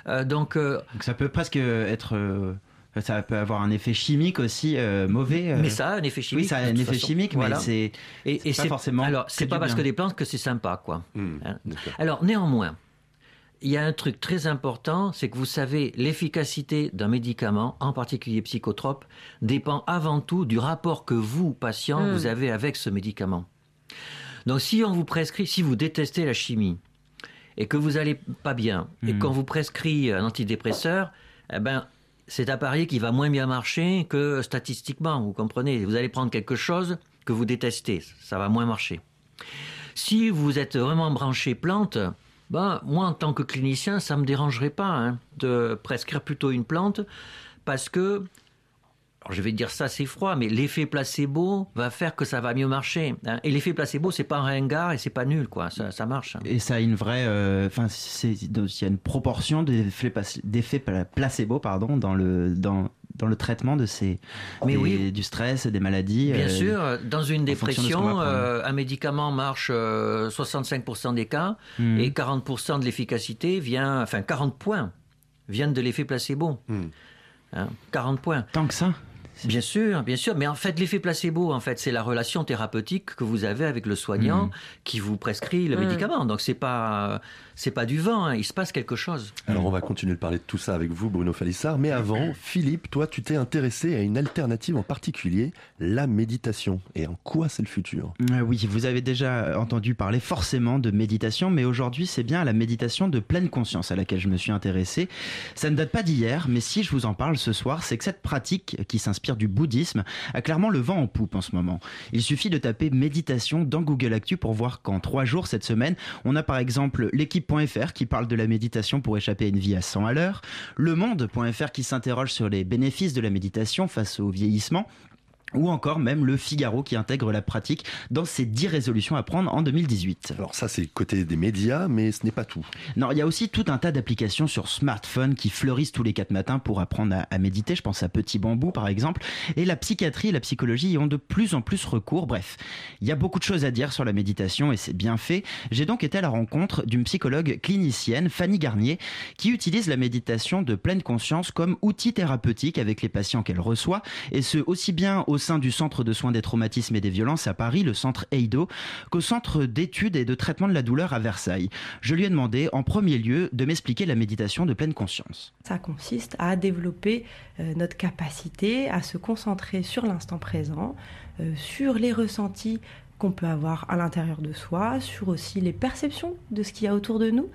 Euh, donc, euh, Donc ça peut presque être. euh, ça peut avoir un effet chimique aussi euh, mauvais. euh. Mais ça a un effet chimique. Oui, ça a un effet façon. chimique, Voilà. mais c'est Et, pas forcément. Alors, c'est pas parce que des plantes que c'est sympa, quoi. Hein. Alors, néanmoins, il y a un truc très important, c'est que vous savez, l'efficacité d'un médicament, en particulier psychotrope, dépend avant tout du rapport que vous, patient, Mm. vous avez avec ce médicament. Donc, si on vous prescrit, si vous détestez la chimie et que vous allez pas bien et Mm. qu'on vous prescrit un antidépresseur, eh ben, c'est à parier qu'il va moins bien marcher que statistiquement, vous comprenez? Vous allez prendre quelque chose que vous détestez, ça va moins marcher. Si vous êtes vraiment branché plante, ben, moi en tant que clinicien, ça me dérangerait pas hein, de prescrire plutôt une plante parce que, alors je vais dire ça c'est froid, mais l'effet placebo va faire que ça va mieux marcher. hein. Et l'effet placebo, c'est pas un ringard et c'est pas nul, quoi. Ça, ça marche. hein. Et ça a une vraie. euh, Enfin, c'est- il y a une proportion d'effets placebo pardon, dans, le, dans, dans le traitement de ces, Mais des- oui. du stress, des maladies. Bien euh, sûr, dans une de dépression, euh, un médicament marche euh, 65% des cas Mhm. et 40% de l'efficacité vient, enfin 40 points viennent de l'effet placebo. Hein, 40 points. Tant que ça Bien sûr, bien sûr, mais en fait l'effet placebo, en fait, c'est la relation thérapeutique que vous avez avec le soignant Mhm. qui vous prescrit le médicament. Donc c'est pas c'est pas du vent, hein, il se passe quelque chose. Alors on va continuer de parler de tout ça avec vous, Bruno Falissard. Mais avant, Philippe, toi, tu t'es intéressé à une alternative en particulier, la méditation. Et en quoi c'est le futur? Euh, oui, vous avez déjà entendu parler forcément de méditation, mais aujourd'hui c'est bien la méditation de pleine conscience à laquelle je me suis intéressé. Ça ne date pas d'hier, mais si je vous en parle ce soir, c'est que cette pratique, qui s'inspire du bouddhisme, a clairement le vent en poupe en ce moment. Il suffit de taper méditation dans Google Actu pour voir qu'en trois jours cette semaine, on a par exemple l'équipe.fr qui parle de la méditation pour échapper à une vie à 100 à l'heure, le monde.fr qui s'interroge sur les bénéfices de la méditation face au vieillissement, ou encore même le Figaro qui intègre la pratique dans ses 10 résolutions à prendre en 2018. Alors ça c'est côté des médias, mais ce n'est pas tout. Non, il y a aussi tout un tas d'applications sur smartphone qui fleurissent tous les quatre matins pour apprendre à, à méditer. Je pense à Petit Bambou par exemple. Et la psychiatrie et la psychologie y ont de plus en plus recours. Bref, il y a beaucoup de choses à dire sur la méditation et c'est bien fait. J'ai donc été à la rencontre d'une psychologue clinicienne, Fanny Garnier, qui utilise la méditation de pleine conscience comme outil thérapeutique avec les patients qu'elle reçoit, et ce aussi bien au sein du centre de soins des traumatismes et des violences à Paris, le centre EIDO, qu'au centre d'études et de traitement de la douleur à Versailles. Je lui ai demandé en premier lieu de m'expliquer la méditation de pleine conscience. Ça consiste à développer euh, notre capacité à se concentrer sur l'instant présent, euh, sur les ressentis qu'on peut avoir à l'intérieur de soi, sur aussi les perceptions de ce qu'il y a autour de nous,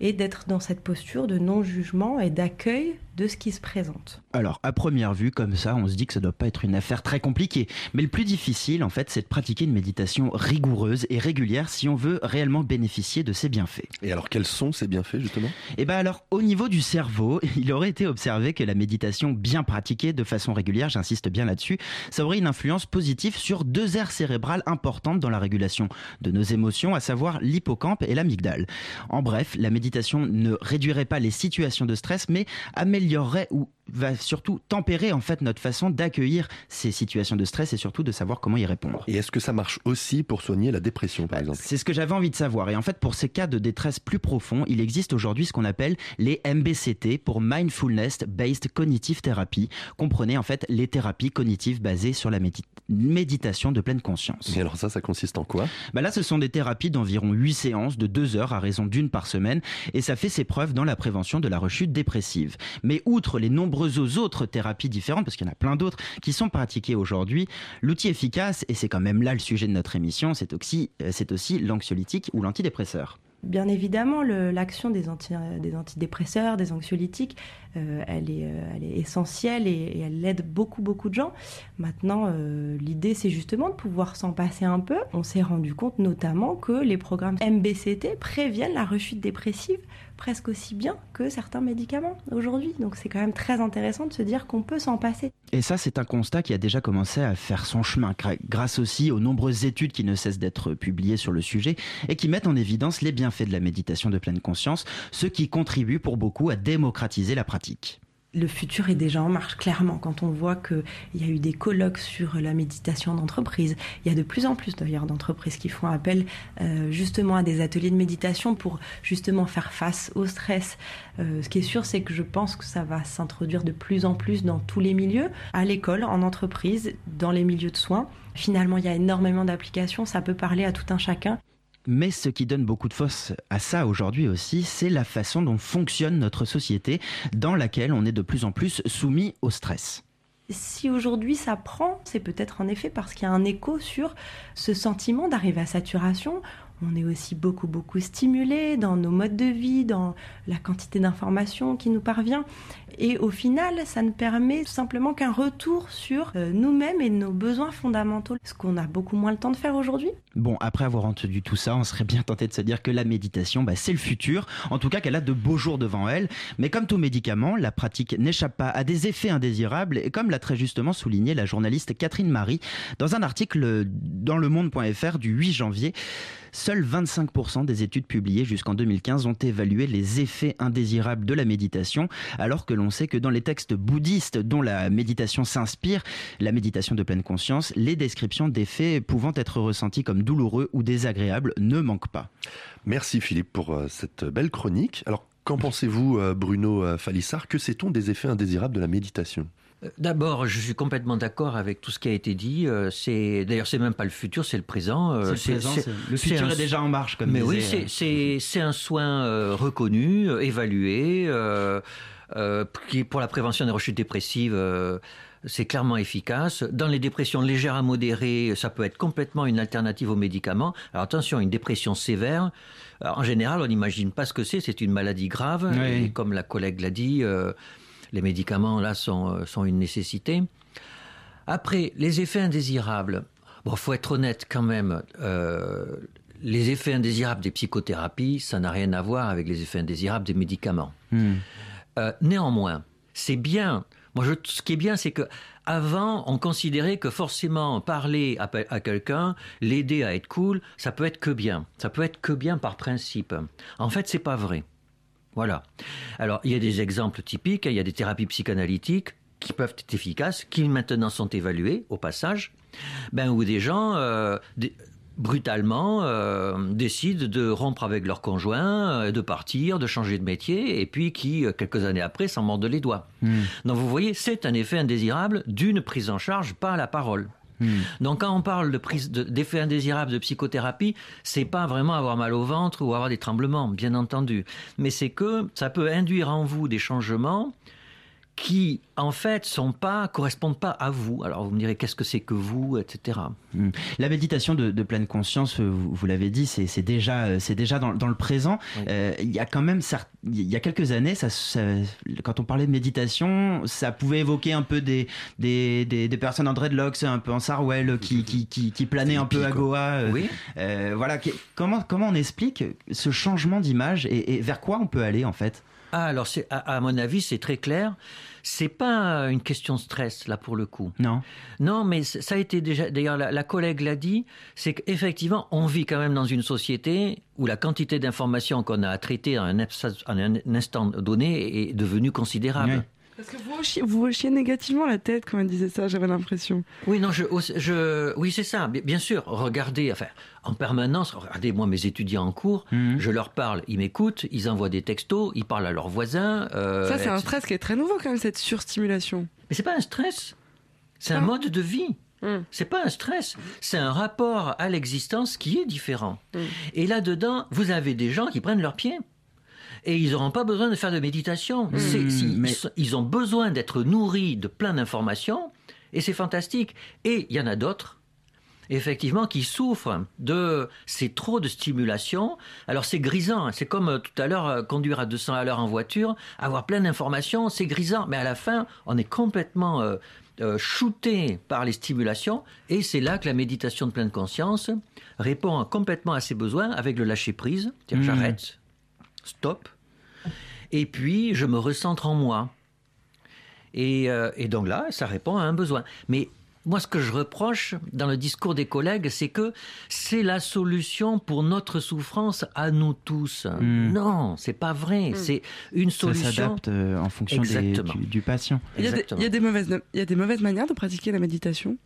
et d'être dans cette posture de non-jugement et d'accueil de ce qui se présente. Alors, à première vue, comme ça, on se dit que ça doit pas être une affaire très compliquée. Mais le plus difficile, en fait, c'est de pratiquer une méditation rigoureuse et régulière si on veut réellement bénéficier de ses bienfaits. Et alors, quels sont ces bienfaits, justement? Eh ben alors, au niveau du cerveau, il aurait été observé que la méditation bien pratiquée de façon régulière, j'insiste bien là-dessus, ça aurait une influence positive sur deux aires cérébrales importantes dans la régulation de nos émotions, à savoir l'hippocampe et l'amygdale. En bref, la méditation ne réduirait pas les situations de stress, mais améliorerait ou va surtout tempérer en fait notre façon d'accueillir ces situations de stress et surtout de savoir comment y répondre. Et est-ce que ça marche aussi pour soigner la dépression, par exemple? C'est ce que j'avais envie de savoir. Et en fait, pour ces cas de détresse plus profonds, il existe aujourd'hui ce qu'on appelle les MBCT pour Mindfulness Based Cognitive Therapy. Comprenez en fait les thérapies cognitives basées sur la médi- méditation de pleine conscience. Et alors ça, ça consiste en quoi? Bah là, ce sont des thérapies d'environ 8 séances de 2 heures à raison d'une par semaine et ça fait ses preuves dans la prévention de la rechute dépressive. Mais outre les nombreuses autres thérapies différentes, parce qu'il y en a plein d'autres qui sont pratiquées aujourd'hui, l'outil efficace, et c'est quand même là le sujet de notre émission, c'est aussi, euh, aussi l'anxiolytique ou l'antidépresseur. Bien évidemment, l'action des, anti- des antidépresseurs, des anxiolytiques, euh, elle, est, euh, elle est essentielle et, et elle aide beaucoup, beaucoup de gens. Maintenant, euh, l'idée, c'est justement de pouvoir s'en passer un peu. On s'est rendu compte notamment que les programmes MBCT préviennent la rechute dépressive presque aussi bien que certains médicaments aujourd'hui. Donc c'est quand même très intéressant de se dire qu'on peut s'en passer. Et ça, c'est un constat qui a déjà commencé à faire son chemin, grâce aussi aux nombreuses études qui ne cessent d'être publiées sur le sujet et qui mettent en évidence les bienfaits de la méditation de pleine conscience, ce qui contribue pour beaucoup à démocratiser la pratique. Le futur est déjà en marche, clairement. Quand on voit qu'il y a eu des colloques sur la méditation d'entreprise, il y a de plus en plus d'ailleurs d'entreprises qui font appel euh, justement à des ateliers de méditation pour justement faire face au stress. Euh, ce qui est sûr, c'est que je pense que ça va s'introduire de plus en plus dans tous les milieux, à l'école, en entreprise, dans les milieux de soins. Finalement, il y a énormément d'applications, ça peut parler à tout un chacun. Mais ce qui donne beaucoup de force à ça aujourd'hui aussi, c'est la façon dont fonctionne notre société, dans laquelle on est de plus en plus soumis au stress. Si aujourd'hui ça prend, c'est peut-être en effet parce qu'il y a un écho sur ce sentiment d'arriver à saturation. On est aussi beaucoup, beaucoup stimulé dans nos modes de vie, dans la quantité d'informations qui nous parvient. Et au final, ça ne permet simplement qu'un retour sur euh, nous-mêmes et nos besoins fondamentaux, ce qu'on a beaucoup moins le temps de faire aujourd'hui. Bon, après avoir entendu tout ça, on serait bien tenté de se dire que la méditation, bah, c'est le futur. En tout cas, qu'elle a de beaux jours devant elle. Mais comme tout médicament, la pratique n'échappe pas à des effets indésirables. Et comme l'a très justement souligné la journaliste Catherine Marie dans un article dans le monde.fr du 8 janvier, seuls 25% des études publiées jusqu'en 2015 ont évalué les effets indésirables de la méditation, alors que l'on sait que dans les textes bouddhistes dont la méditation s'inspire, la méditation de pleine conscience, les descriptions d'effets pouvant être ressentis comme douloureux ou désagréables ne manquent pas. Merci Philippe pour euh, cette belle chronique. Alors, qu'en pensez-vous, euh, Bruno euh, Falissard Que sait-on des effets indésirables de la méditation? D'abord, je suis complètement d'accord avec tout ce qui a été dit. Euh, C'est d'ailleurs, c'est même pas le futur, c'est le présent. Euh, le futur un- est déjà en marche, comme Mais oui, disait, euh, c'est un soin reconnu, évalué, euh, euh, qui pour la prévention des rechutes dépressives. euh, c'est clairement efficace. Dans les dépressions légères à modérées, ça peut être complètement une alternative aux médicaments. Alors attention, une dépression sévère, en général, on n'imagine pas ce que c'est. C'est une maladie grave. Oui. Et comme la collègue l'a dit, euh, les médicaments là sont, euh, sont une nécessité. Après, les effets indésirables. Bon, faut être honnête quand même. euh, les effets indésirables des psychothérapies, ça n'a rien à voir avec les effets indésirables des médicaments. Hmm. Euh, néanmoins, c'est bien. Moi, je, ce qui est bien, c'est que avant, on considérait que forcément parler à, à quelqu'un, l'aider à être cool, ça peut être que bien. Ça peut être que bien par principe. En fait, c'est pas vrai. Voilà. Alors, il y a des exemples typiques. Il y a des thérapies psychanalytiques qui peuvent être efficaces, qui maintenant sont évaluées au passage, ben, où des gens euh, des- brutalement euh, décident de rompre avec leur conjoint, euh, de partir, de changer de métier, et puis qui, quelques années après, s'en mordent les doigts. Donc vous voyez, c'est un effet indésirable d'une prise en charge par la parole. Donc quand on parle de- d'effets indésirables de psychothérapie, c'est pas vraiment avoir mal au ventre ou avoir des tremblements, bien entendu, mais c'est que ça peut induire en vous des changements qui en fait sont pas correspondent pas à vous. Alors vous me direz qu'est-ce que c'est que vous, etc. Hmm. La méditation de, de pleine conscience, vous, vous l'avez dit, c'est déjà, euh, c'est déjà dans, dans le présent. Euh, Il y a quand même, il y a quelques années, ça, ça- quand on parlait de méditation, ça pouvait évoquer un peu des, des, des, des personnes en dreadlocks, un peu en sarwell, qui, qui, qui, qui planaient un peu à Goa. euh, Oui. euh, voilà. Comment, comment on explique ce changement d'image et, et vers quoi on peut aller en fait? Ah, alors à, à mon avis c'est très clair. C'est pas une question de stress là pour le coup. Non. Non, mais ça a été déjà. D'ailleurs, la, la collègue l'a dit. C'est qu'effectivement, on vit quand même dans une société où la quantité d'informations qu'on a à traiter en un, un instant donné est devenue considérable. Parce que vous hochiez, vous hochiez négativement la tête quand elle disait ça, j'avais l'impression. Oui, non, je, je, oui, c'est ça. Bien sûr, regardez, enfin, en permanence, regardez, moi, mes étudiants en cours, Mhm. je leur parle, ils m'écoutent, ils envoient des textos, ils parlent à leurs voisins. euh, ça, c'est un stress qui est très nouveau quand même, cette surstimulation. Mais c'est pas un stress. C'est un mode de vie. C'est pas un stress. C'est un rapport à l'existence qui est différent. Et là-dedans, vous avez des gens qui prennent leurs pieds. Et ils n'auront pas besoin de faire de méditation. Mm. C'est- si- mais- ils, ont besoin d'être nourris de plein d'informations. Et c'est fantastique. Et il y en a d'autres effectivement, qui souffrent de c'est trop de stimulation. Alors c'est grisant, hein. c'est comme euh, tout à l'heure euh, conduire à 200 à l'heure en voiture, avoir plein d'informations, c'est grisant, mais à la fin, on est complètement euh, euh, shooté par les stimulations, et c'est là que la méditation de pleine conscience répond complètement à ses besoins avec le lâcher prise, Mhm. j'arrête, stop, et puis je me recentre en moi. Et, euh, et donc là, ça répond à un besoin. Mais moi, ce que je reproche dans le discours des collègues, c'est que c'est la solution pour notre souffrance à nous tous. Mm. Non, c'est pas vrai. C'est une Ça solution. s'adapte euh, en fonction des- du, du patient. Il y, a des, il y a des mauvaises, il y a des mauvaises manières de pratiquer la méditation?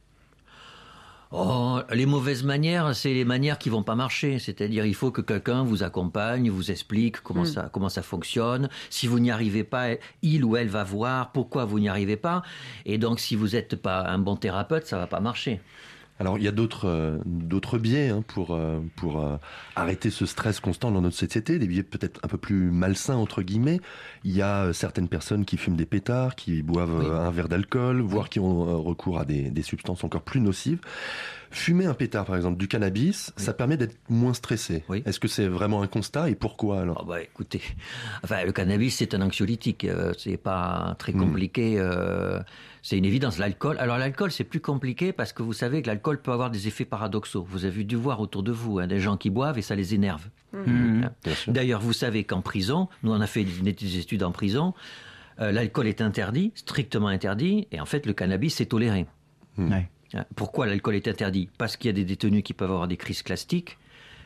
Oh, les mauvaises manières, c'est les manières qui vont pas marcher. C'est-à-dire, il faut que quelqu'un vous accompagne, vous explique comment. Mm. ça comment ça fonctionne. Si vous n'y arrivez pas, il ou elle va voir pourquoi vous n'y arrivez pas. Et donc, si vous n'êtes pas un bon thérapeute, ça va pas marcher. Alors il y a d'autres euh, d'autres biais hein, pour euh, pour euh, arrêter ce stress constant dans notre société, des biais peut-être un peu plus malsains entre guillemets. Il y a certaines personnes qui fument des pétards, qui boivent Oui. un verre d'alcool, voire qui ont recours à des, des substances encore plus nocives. Fumer un pétard par exemple, du cannabis, ça permet d'être moins stressé. Est-ce que c'est vraiment un constat et pourquoi alors bah écoutez, Enfin, le cannabis, c'est un anxiolytique. euh, c'est pas très compliqué. euh, c'est une évidence. L'alcool, alors l'alcool, c'est plus compliqué parce que vous savez que l'alcool peut avoir des effets paradoxaux. Vous avez dû voir autour de vous hein, des gens qui boivent et ça les énerve. Mhm. Hein. D'ailleurs, vous savez qu'en prison, nous on a fait des des études en prison, euh, l'alcool est interdit, strictement interdit, et en fait le cannabis est toléré. Ouais. Pourquoi l'alcool est interdit? Parce qu'il y a des détenus qui peuvent avoir des crises clastiques,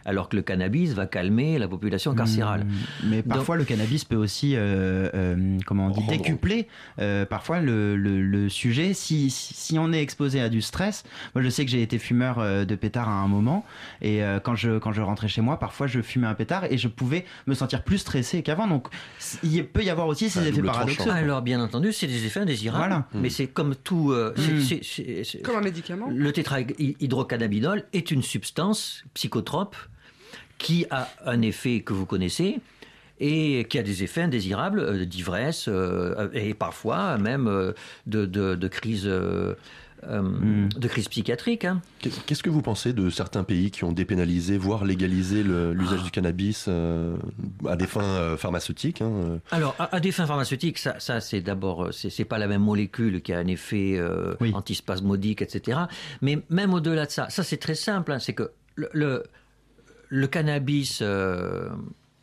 alors que le cannabis va calmer la population carcérale. Mm, Mais parfois, le cannabis peut aussi, euh, euh, comment on dit, décupler euh, parfois le, le- le sujet. Si, si, si on est exposé à du stress, moi je sais que j'ai été fumeur de pétard à un moment, et euh, quand, je, quand je rentrais chez moi, parfois je fumais un pétard et je pouvais me sentir plus stressé qu'avant. Donc il peut y avoir aussi ces effets paradoxaux. Alors bien entendu, c'est des effets indésirables, Voilà. mais c'est comme tout. euh, c'est- Mm. c'est- c'est- c'est- Comme un médicament. Le tétrahydrocannabinol est une substance psychotrope qui a un effet que vous connaissez et qui a des effets indésirables euh, d'ivresse euh, et parfois même euh, de, de, de crise. euh, euh, de crise psychiatrique. hein. Qu'est-ce que vous pensez de certains pays qui ont dépénalisé, voire légalisé l'usage du cannabis euh, à des fins euh, pharmaceutiques hein, Alors, à, à des fins pharmaceutiques, ça, ça c'est d'abord, c'est pas la même molécule qui a un effet euh, antispasmodique, etc. Mais même au-delà de ça, ça c'est très simple, hein, c'est que le, le, le cannabis euh,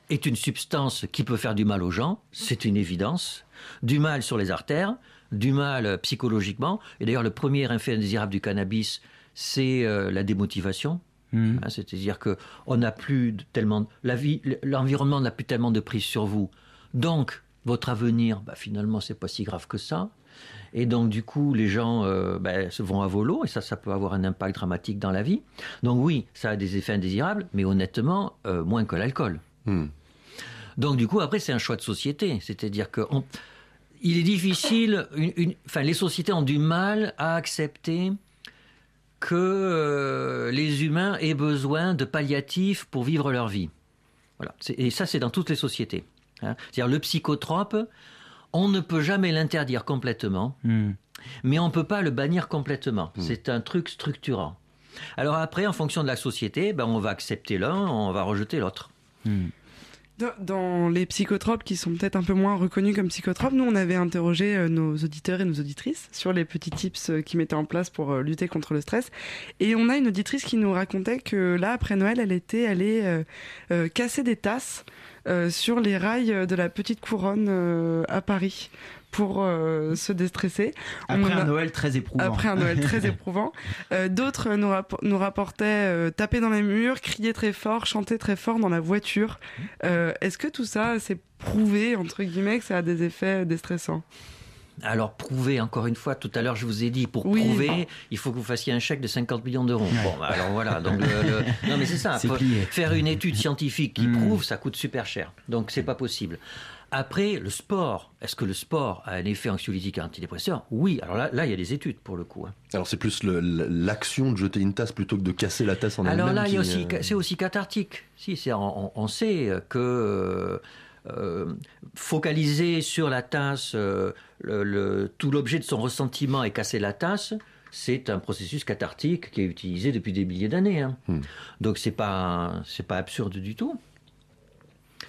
est une substance qui peut faire du mal aux gens, c'est une évidence, du mal sur les artères, du mal euh, psychologiquement. Et d'ailleurs, le premier effet indésirable du cannabis, c'est euh, la démotivation. Mhm. Hein, C'est-à-dire que on n'a plus tellement la vie, l'environnement n'a plus tellement de prise sur vous. Donc votre avenir, bah, finalement, c'est pas si grave que ça. Et donc du coup, les gens euh, bah, se vont à volo et ça, ça peut avoir un impact dramatique dans la vie. Donc oui, ça a des effets indésirables, mais honnêtement, euh, moins que l'alcool. Donc du coup, après, c'est un choix de société. C'est-à-dire que on- il est difficile. une- une- enfin, les sociétés ont du mal à accepter que euh, les humains aient besoin de palliatifs pour vivre leur vie. Voilà. Et ça, c'est dans toutes les sociétés. hein. C'est-à-dire le psychotrope, On ne peut jamais l'interdire complètement, Hmm. mais on ne peut pas le bannir complètement. C'est un truc structurant. Alors après, en fonction de la société, ben, on va accepter l'un, on va rejeter l'autre. Dans, dans les psychotropes qui sont peut-être un peu moins reconnus comme psychotropes, nous on avait interrogé euh, nos auditeurs et nos auditrices sur les petits tips euh, qu'ils mettaient en place pour euh, lutter contre le stress. Et on a une auditrice qui nous racontait que là, après Noël, elle était allée euh, euh, casser des tasses euh, sur les rails de la petite couronne euh, à Paris pour euh, se déstresser. Après un Noël très éprouvant. après un Noël très éprouvant. Euh, D'autres nous, rapp- nous rapportaient euh, taper dans les murs, crier très fort, chanter très fort dans la voiture. Euh, Est-ce que tout ça, c'est prouvé, entre guillemets, que ça a des effets déstressants? Alors prouver, encore une fois, tout à l'heure je vous ai dit, pour Oui. prouver, il faut que vous fassiez un chèque de 50 millions d'euros. Bon, bah, alors voilà, donc le- le- non mais c'est ça, faire une étude scientifique qui Hmm. prouve, ça coûte super cher, donc c'est pas possible. Après, le sport, est-ce que le sport a un effet anxiolytique et antidépresseur? Oui, alors là, là, il y a des études pour le coup. hein. Alors c'est plus l'action de jeter une tasse plutôt que de casser la tasse en elle-même. Alors là, qui, euh, c'est aussi cathartique. Si, c'est, on, on sait que euh, focaliser sur la tasse, euh, le- le- tout l'objet de son ressentiment et casser la tasse, c'est un processus cathartique qui est utilisé depuis des milliers d'années. hein. Hmm. Donc c'est pas, c'est pas absurde du tout.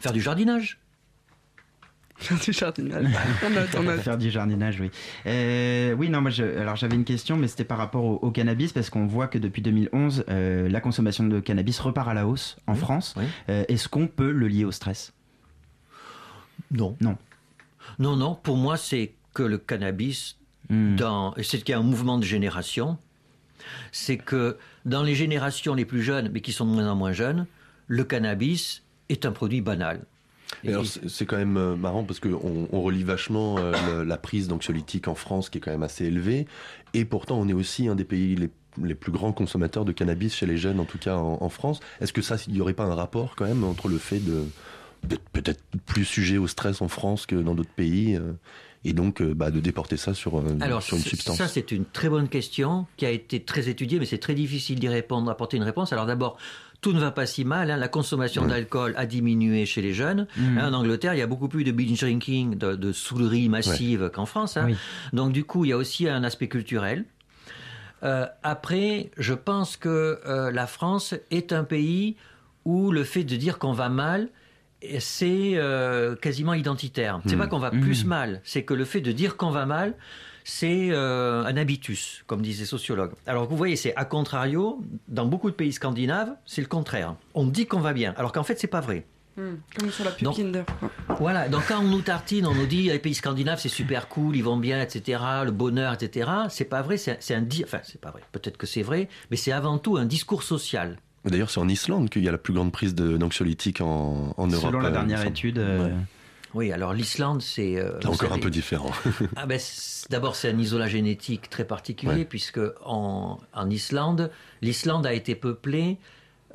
Faire du jardinage. Faire du jardinage. On note, on note. Faire du jardinage, oui. Euh, oui, non, moi, je, alors j'avais une question, mais c'était par rapport au, au cannabis, parce qu'on voit que depuis 2011, euh, la consommation de cannabis repart à la hausse en France. Euh, Est-ce qu'on peut le lier au stress? Non. Non. Non, non, pour moi, c'est que le cannabis, Hmm. dans, c'est qu'il y a un mouvement de génération, c'est que dans les générations les plus jeunes, mais qui sont de moins en moins jeunes, le cannabis est un produit banal. Et alors, c'est quand même euh, marrant parce qu'on on relie vachement euh, le- la prise d'anxiolytiques en France qui est quand même assez élevée. Et pourtant, on est aussi un des pays les, les plus grands consommateurs de cannabis chez les jeunes, en tout cas en, en France. Est-ce que ça, il n'y aurait pas un rapport quand même entre le fait de peut-être plus sujet au stress en France que dans d'autres pays euh, et donc euh, bah, de déporter ça sur, euh, Alors, sur une substance ça, c'est une très bonne question qui a été très étudiée, mais c'est très difficile d'y répondre, d'apporter une réponse. Alors, d'abord, tout ne va pas si mal. hein. La consommation d'alcool a diminué chez les jeunes. Mhm. Hein, en Angleterre, il y a beaucoup plus de binge drinking, de, de saoulerie massive qu'en France. hein. Oui. Donc, du coup, il y a aussi un aspect culturel. Euh, après, je pense que euh, la France est un pays où le fait de dire qu'on va mal, c'est euh, quasiment identitaire. C'est Mm. pas qu'on va plus mal, c'est que le fait de dire qu'on va mal, c'est euh, un habitus, comme disent les sociologues. Alors vous voyez, c'est à contrario, dans beaucoup de pays scandinaves, c'est le contraire. On dit qu'on va bien, alors qu'en fait, c'est pas vrai. Hmm, Comme sur la pub Donc- Kinder. Voilà, donc quand on nous tartine, on nous dit les pays scandinaves c'est super cool, ils vont bien, etc., le bonheur, etc. C'est pas vrai, c'est un di- enfin c'est pas vrai. Peut-être que c'est vrai, mais c'est avant tout un discours social. D'ailleurs, c'est en Islande qu'il y a la plus grande prise de- d'anxiolytiques en, en Europe. Selon la euh, dernière étude. euh, Ouais. Oui, alors l'Islande c'est euh, encore un peu différent. Ah ben, d'abord, c'est un isolat génétique très particulier, Ouais. puisque en, en Islande, l'Islande a été peuplée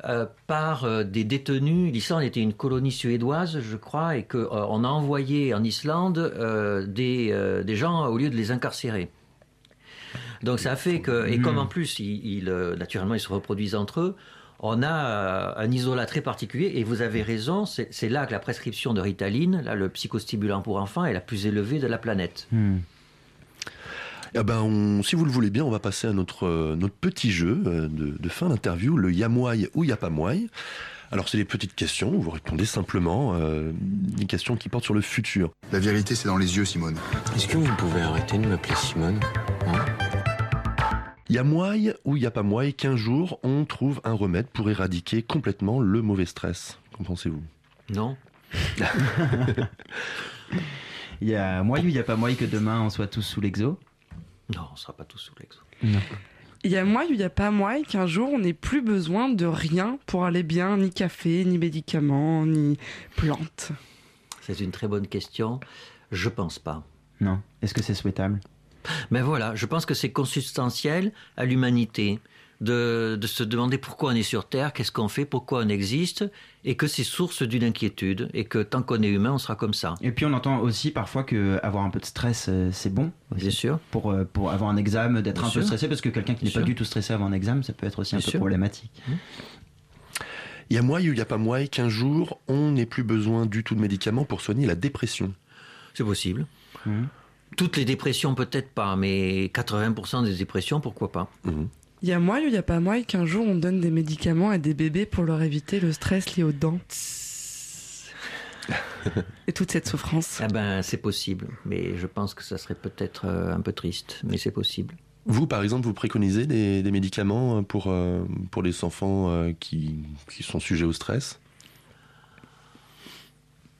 euh, par euh, des détenus. L'Islande était une colonie suédoise, je crois, et qu'on on a envoyé en Islande euh, des, euh, des gens au lieu de les incarcérer. Donc ça a fait que, et comme en plus, ils, ils, naturellement, ils se reproduisent entre eux, on a euh, un isolat très particulier, et vous avez raison, c'est là que la prescription de Ritaline, là, le psychostimulant pour enfants, est la plus élevée de la planète. hmm. Eh ben, on- si vous le voulez bien, on va passer à notre, euh, notre petit jeu euh, de, de fin d'interview, le Yamouai ou Yapamouai. Alors, c'est des petites questions, vous répondez simplement, euh, des questions qui portent sur le futur. La vérité, c'est dans les yeux, Simone. Est-ce que vous pouvez arrêter de m'appeler Simone hein? Yamouai ou Yapamouai, qu'un jour, on trouve un remède pour éradiquer complètement le mauvais stress. Qu'en pensez-vous? Non Il y a moi ou il n'y a pas moi que demain on soit tous sous l'exo? Non, on ne sera pas tous sous l'exo. Non. Il y a moi, il n'y a pas moi, qu'un jour on n'ait plus besoin de rien pour aller bien, ni café, ni médicaments, ni plantes? C'est une très bonne question. Je pense pas. Non. Est-ce que c'est souhaitable? Mais voilà, je pense que c'est consubstantiel à l'humanité de, de se demander pourquoi on est sur Terre, qu'est-ce qu'on fait, pourquoi on existe, et que c'est source d'une inquiétude, et que tant qu'on est humain, on sera comme ça. Et puis on entend aussi parfois que avoir un peu de stress euh, c'est bon. Bien sûr. Pour, euh, pour avoir un examen, d'être Bien un sûr. peu stressé, parce que quelqu'un qui n'est pas du tout stressé avant un examen, ça peut être aussi un peu sûr. problématique. Yamouai ou Yapamouai, qu'un jour, on n'ait plus besoin du tout de médicaments pour soigner la dépression. C'est possible. Toutes les dépressions, peut-être pas, mais 80% des dépressions, pourquoi pas Il y a moyen ou il n'y a pas moyen qu'un jour on donne des médicaments à des bébés pour leur éviter le stress lié aux dents et toute cette souffrance. Ah ben, c'est possible, mais je pense que ça serait peut-être euh, un peu triste, mais c'est possible. Vous, par exemple, vous préconisez des, des médicaments pour, euh, pour les enfants euh, qui, qui sont sujets au stress?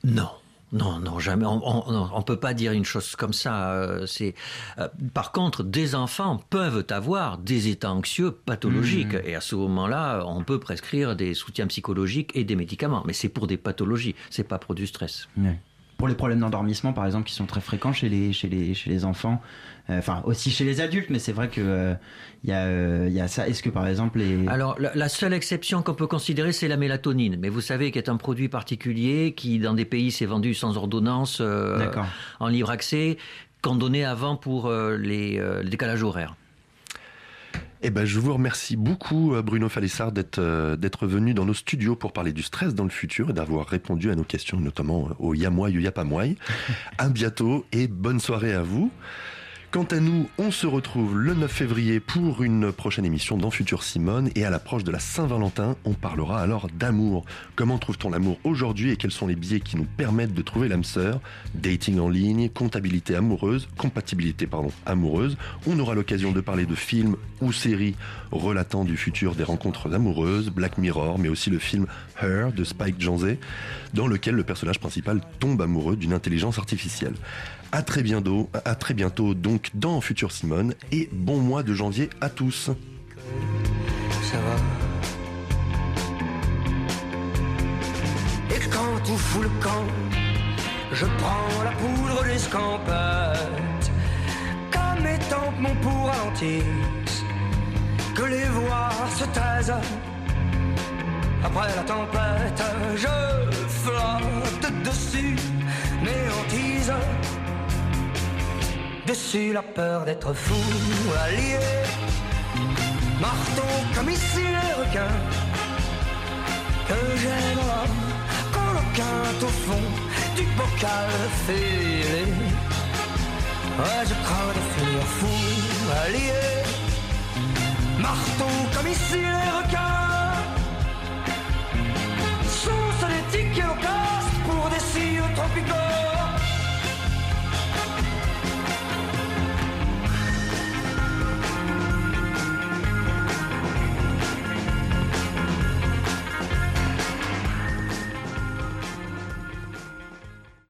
Non. Non, non, jamais. On ne peut pas dire une chose comme ça. euh, c'est euh, par contre, des enfants peuvent avoir des états anxieux pathologiques, Mmh. et à ce moment-là, on peut prescrire des soutiens psychologiques et des médicaments. Mais c'est pour des pathologies, c'est pas pour du stress. Pour les problèmes d'endormissement, par exemple, qui sont très fréquents chez les, chez les, chez les enfants, euh, enfin aussi chez les adultes, mais c'est vrai que euh, il y, a, euh, y a ça. Est-ce que par exemple les... Alors, la, la seule exception qu'on peut considérer, c'est la mélatonine. Mais vous savez qu'il est un produit particulier qui, dans des pays, s'est vendu sans ordonnance, euh, en libre accès, qu'on donnait avant pour euh, les euh, le décalage horaire. Eh ben, je vous remercie beaucoup, euh, Bruno Falessard, d'être euh, d'être venu dans nos studios pour parler du stress dans le futur et d'avoir répondu à nos questions, notamment euh, au Yamoy ou Yapamoy. à bientôt et bonne soirée à vous. Quant à nous, on se retrouve le 9 février pour une prochaine émission dans Futur Simone et à l'approche de la Saint-Valentin, on parlera alors d'amour. Comment trouve-t-on l'amour aujourd'hui et quels sont les biais qui nous permettent de trouver l'âme sœur? Dating en ligne, comptabilité amoureuse, compatibilité pardon, amoureuse. On aura l'occasion de parler de films ou séries relatant du futur des rencontres amoureuses, Black Mirror, mais aussi le film Her de Spike Jonze, dans lequel le personnage principal tombe amoureux d'une intelligence artificielle. À très bientôt, à très bientôt donc dans Futur Simone et bon mois de janvier à tous. ça va. Et quand tout fout le camp, je prends la poudre d'escampette. Comme mes tempes mon pour que les voix se taisent. Après la tempête, je flotte dessus mes hantises. Dessus la peur d'être fou, allié, marteau comme ici les requins, que j'aimerais quand le quinte au fond du bocal fêlé. Ouais, je crains de finir fou, allié, marteau comme ici les requins, source des tickets locaux pour des cieux tropicaux.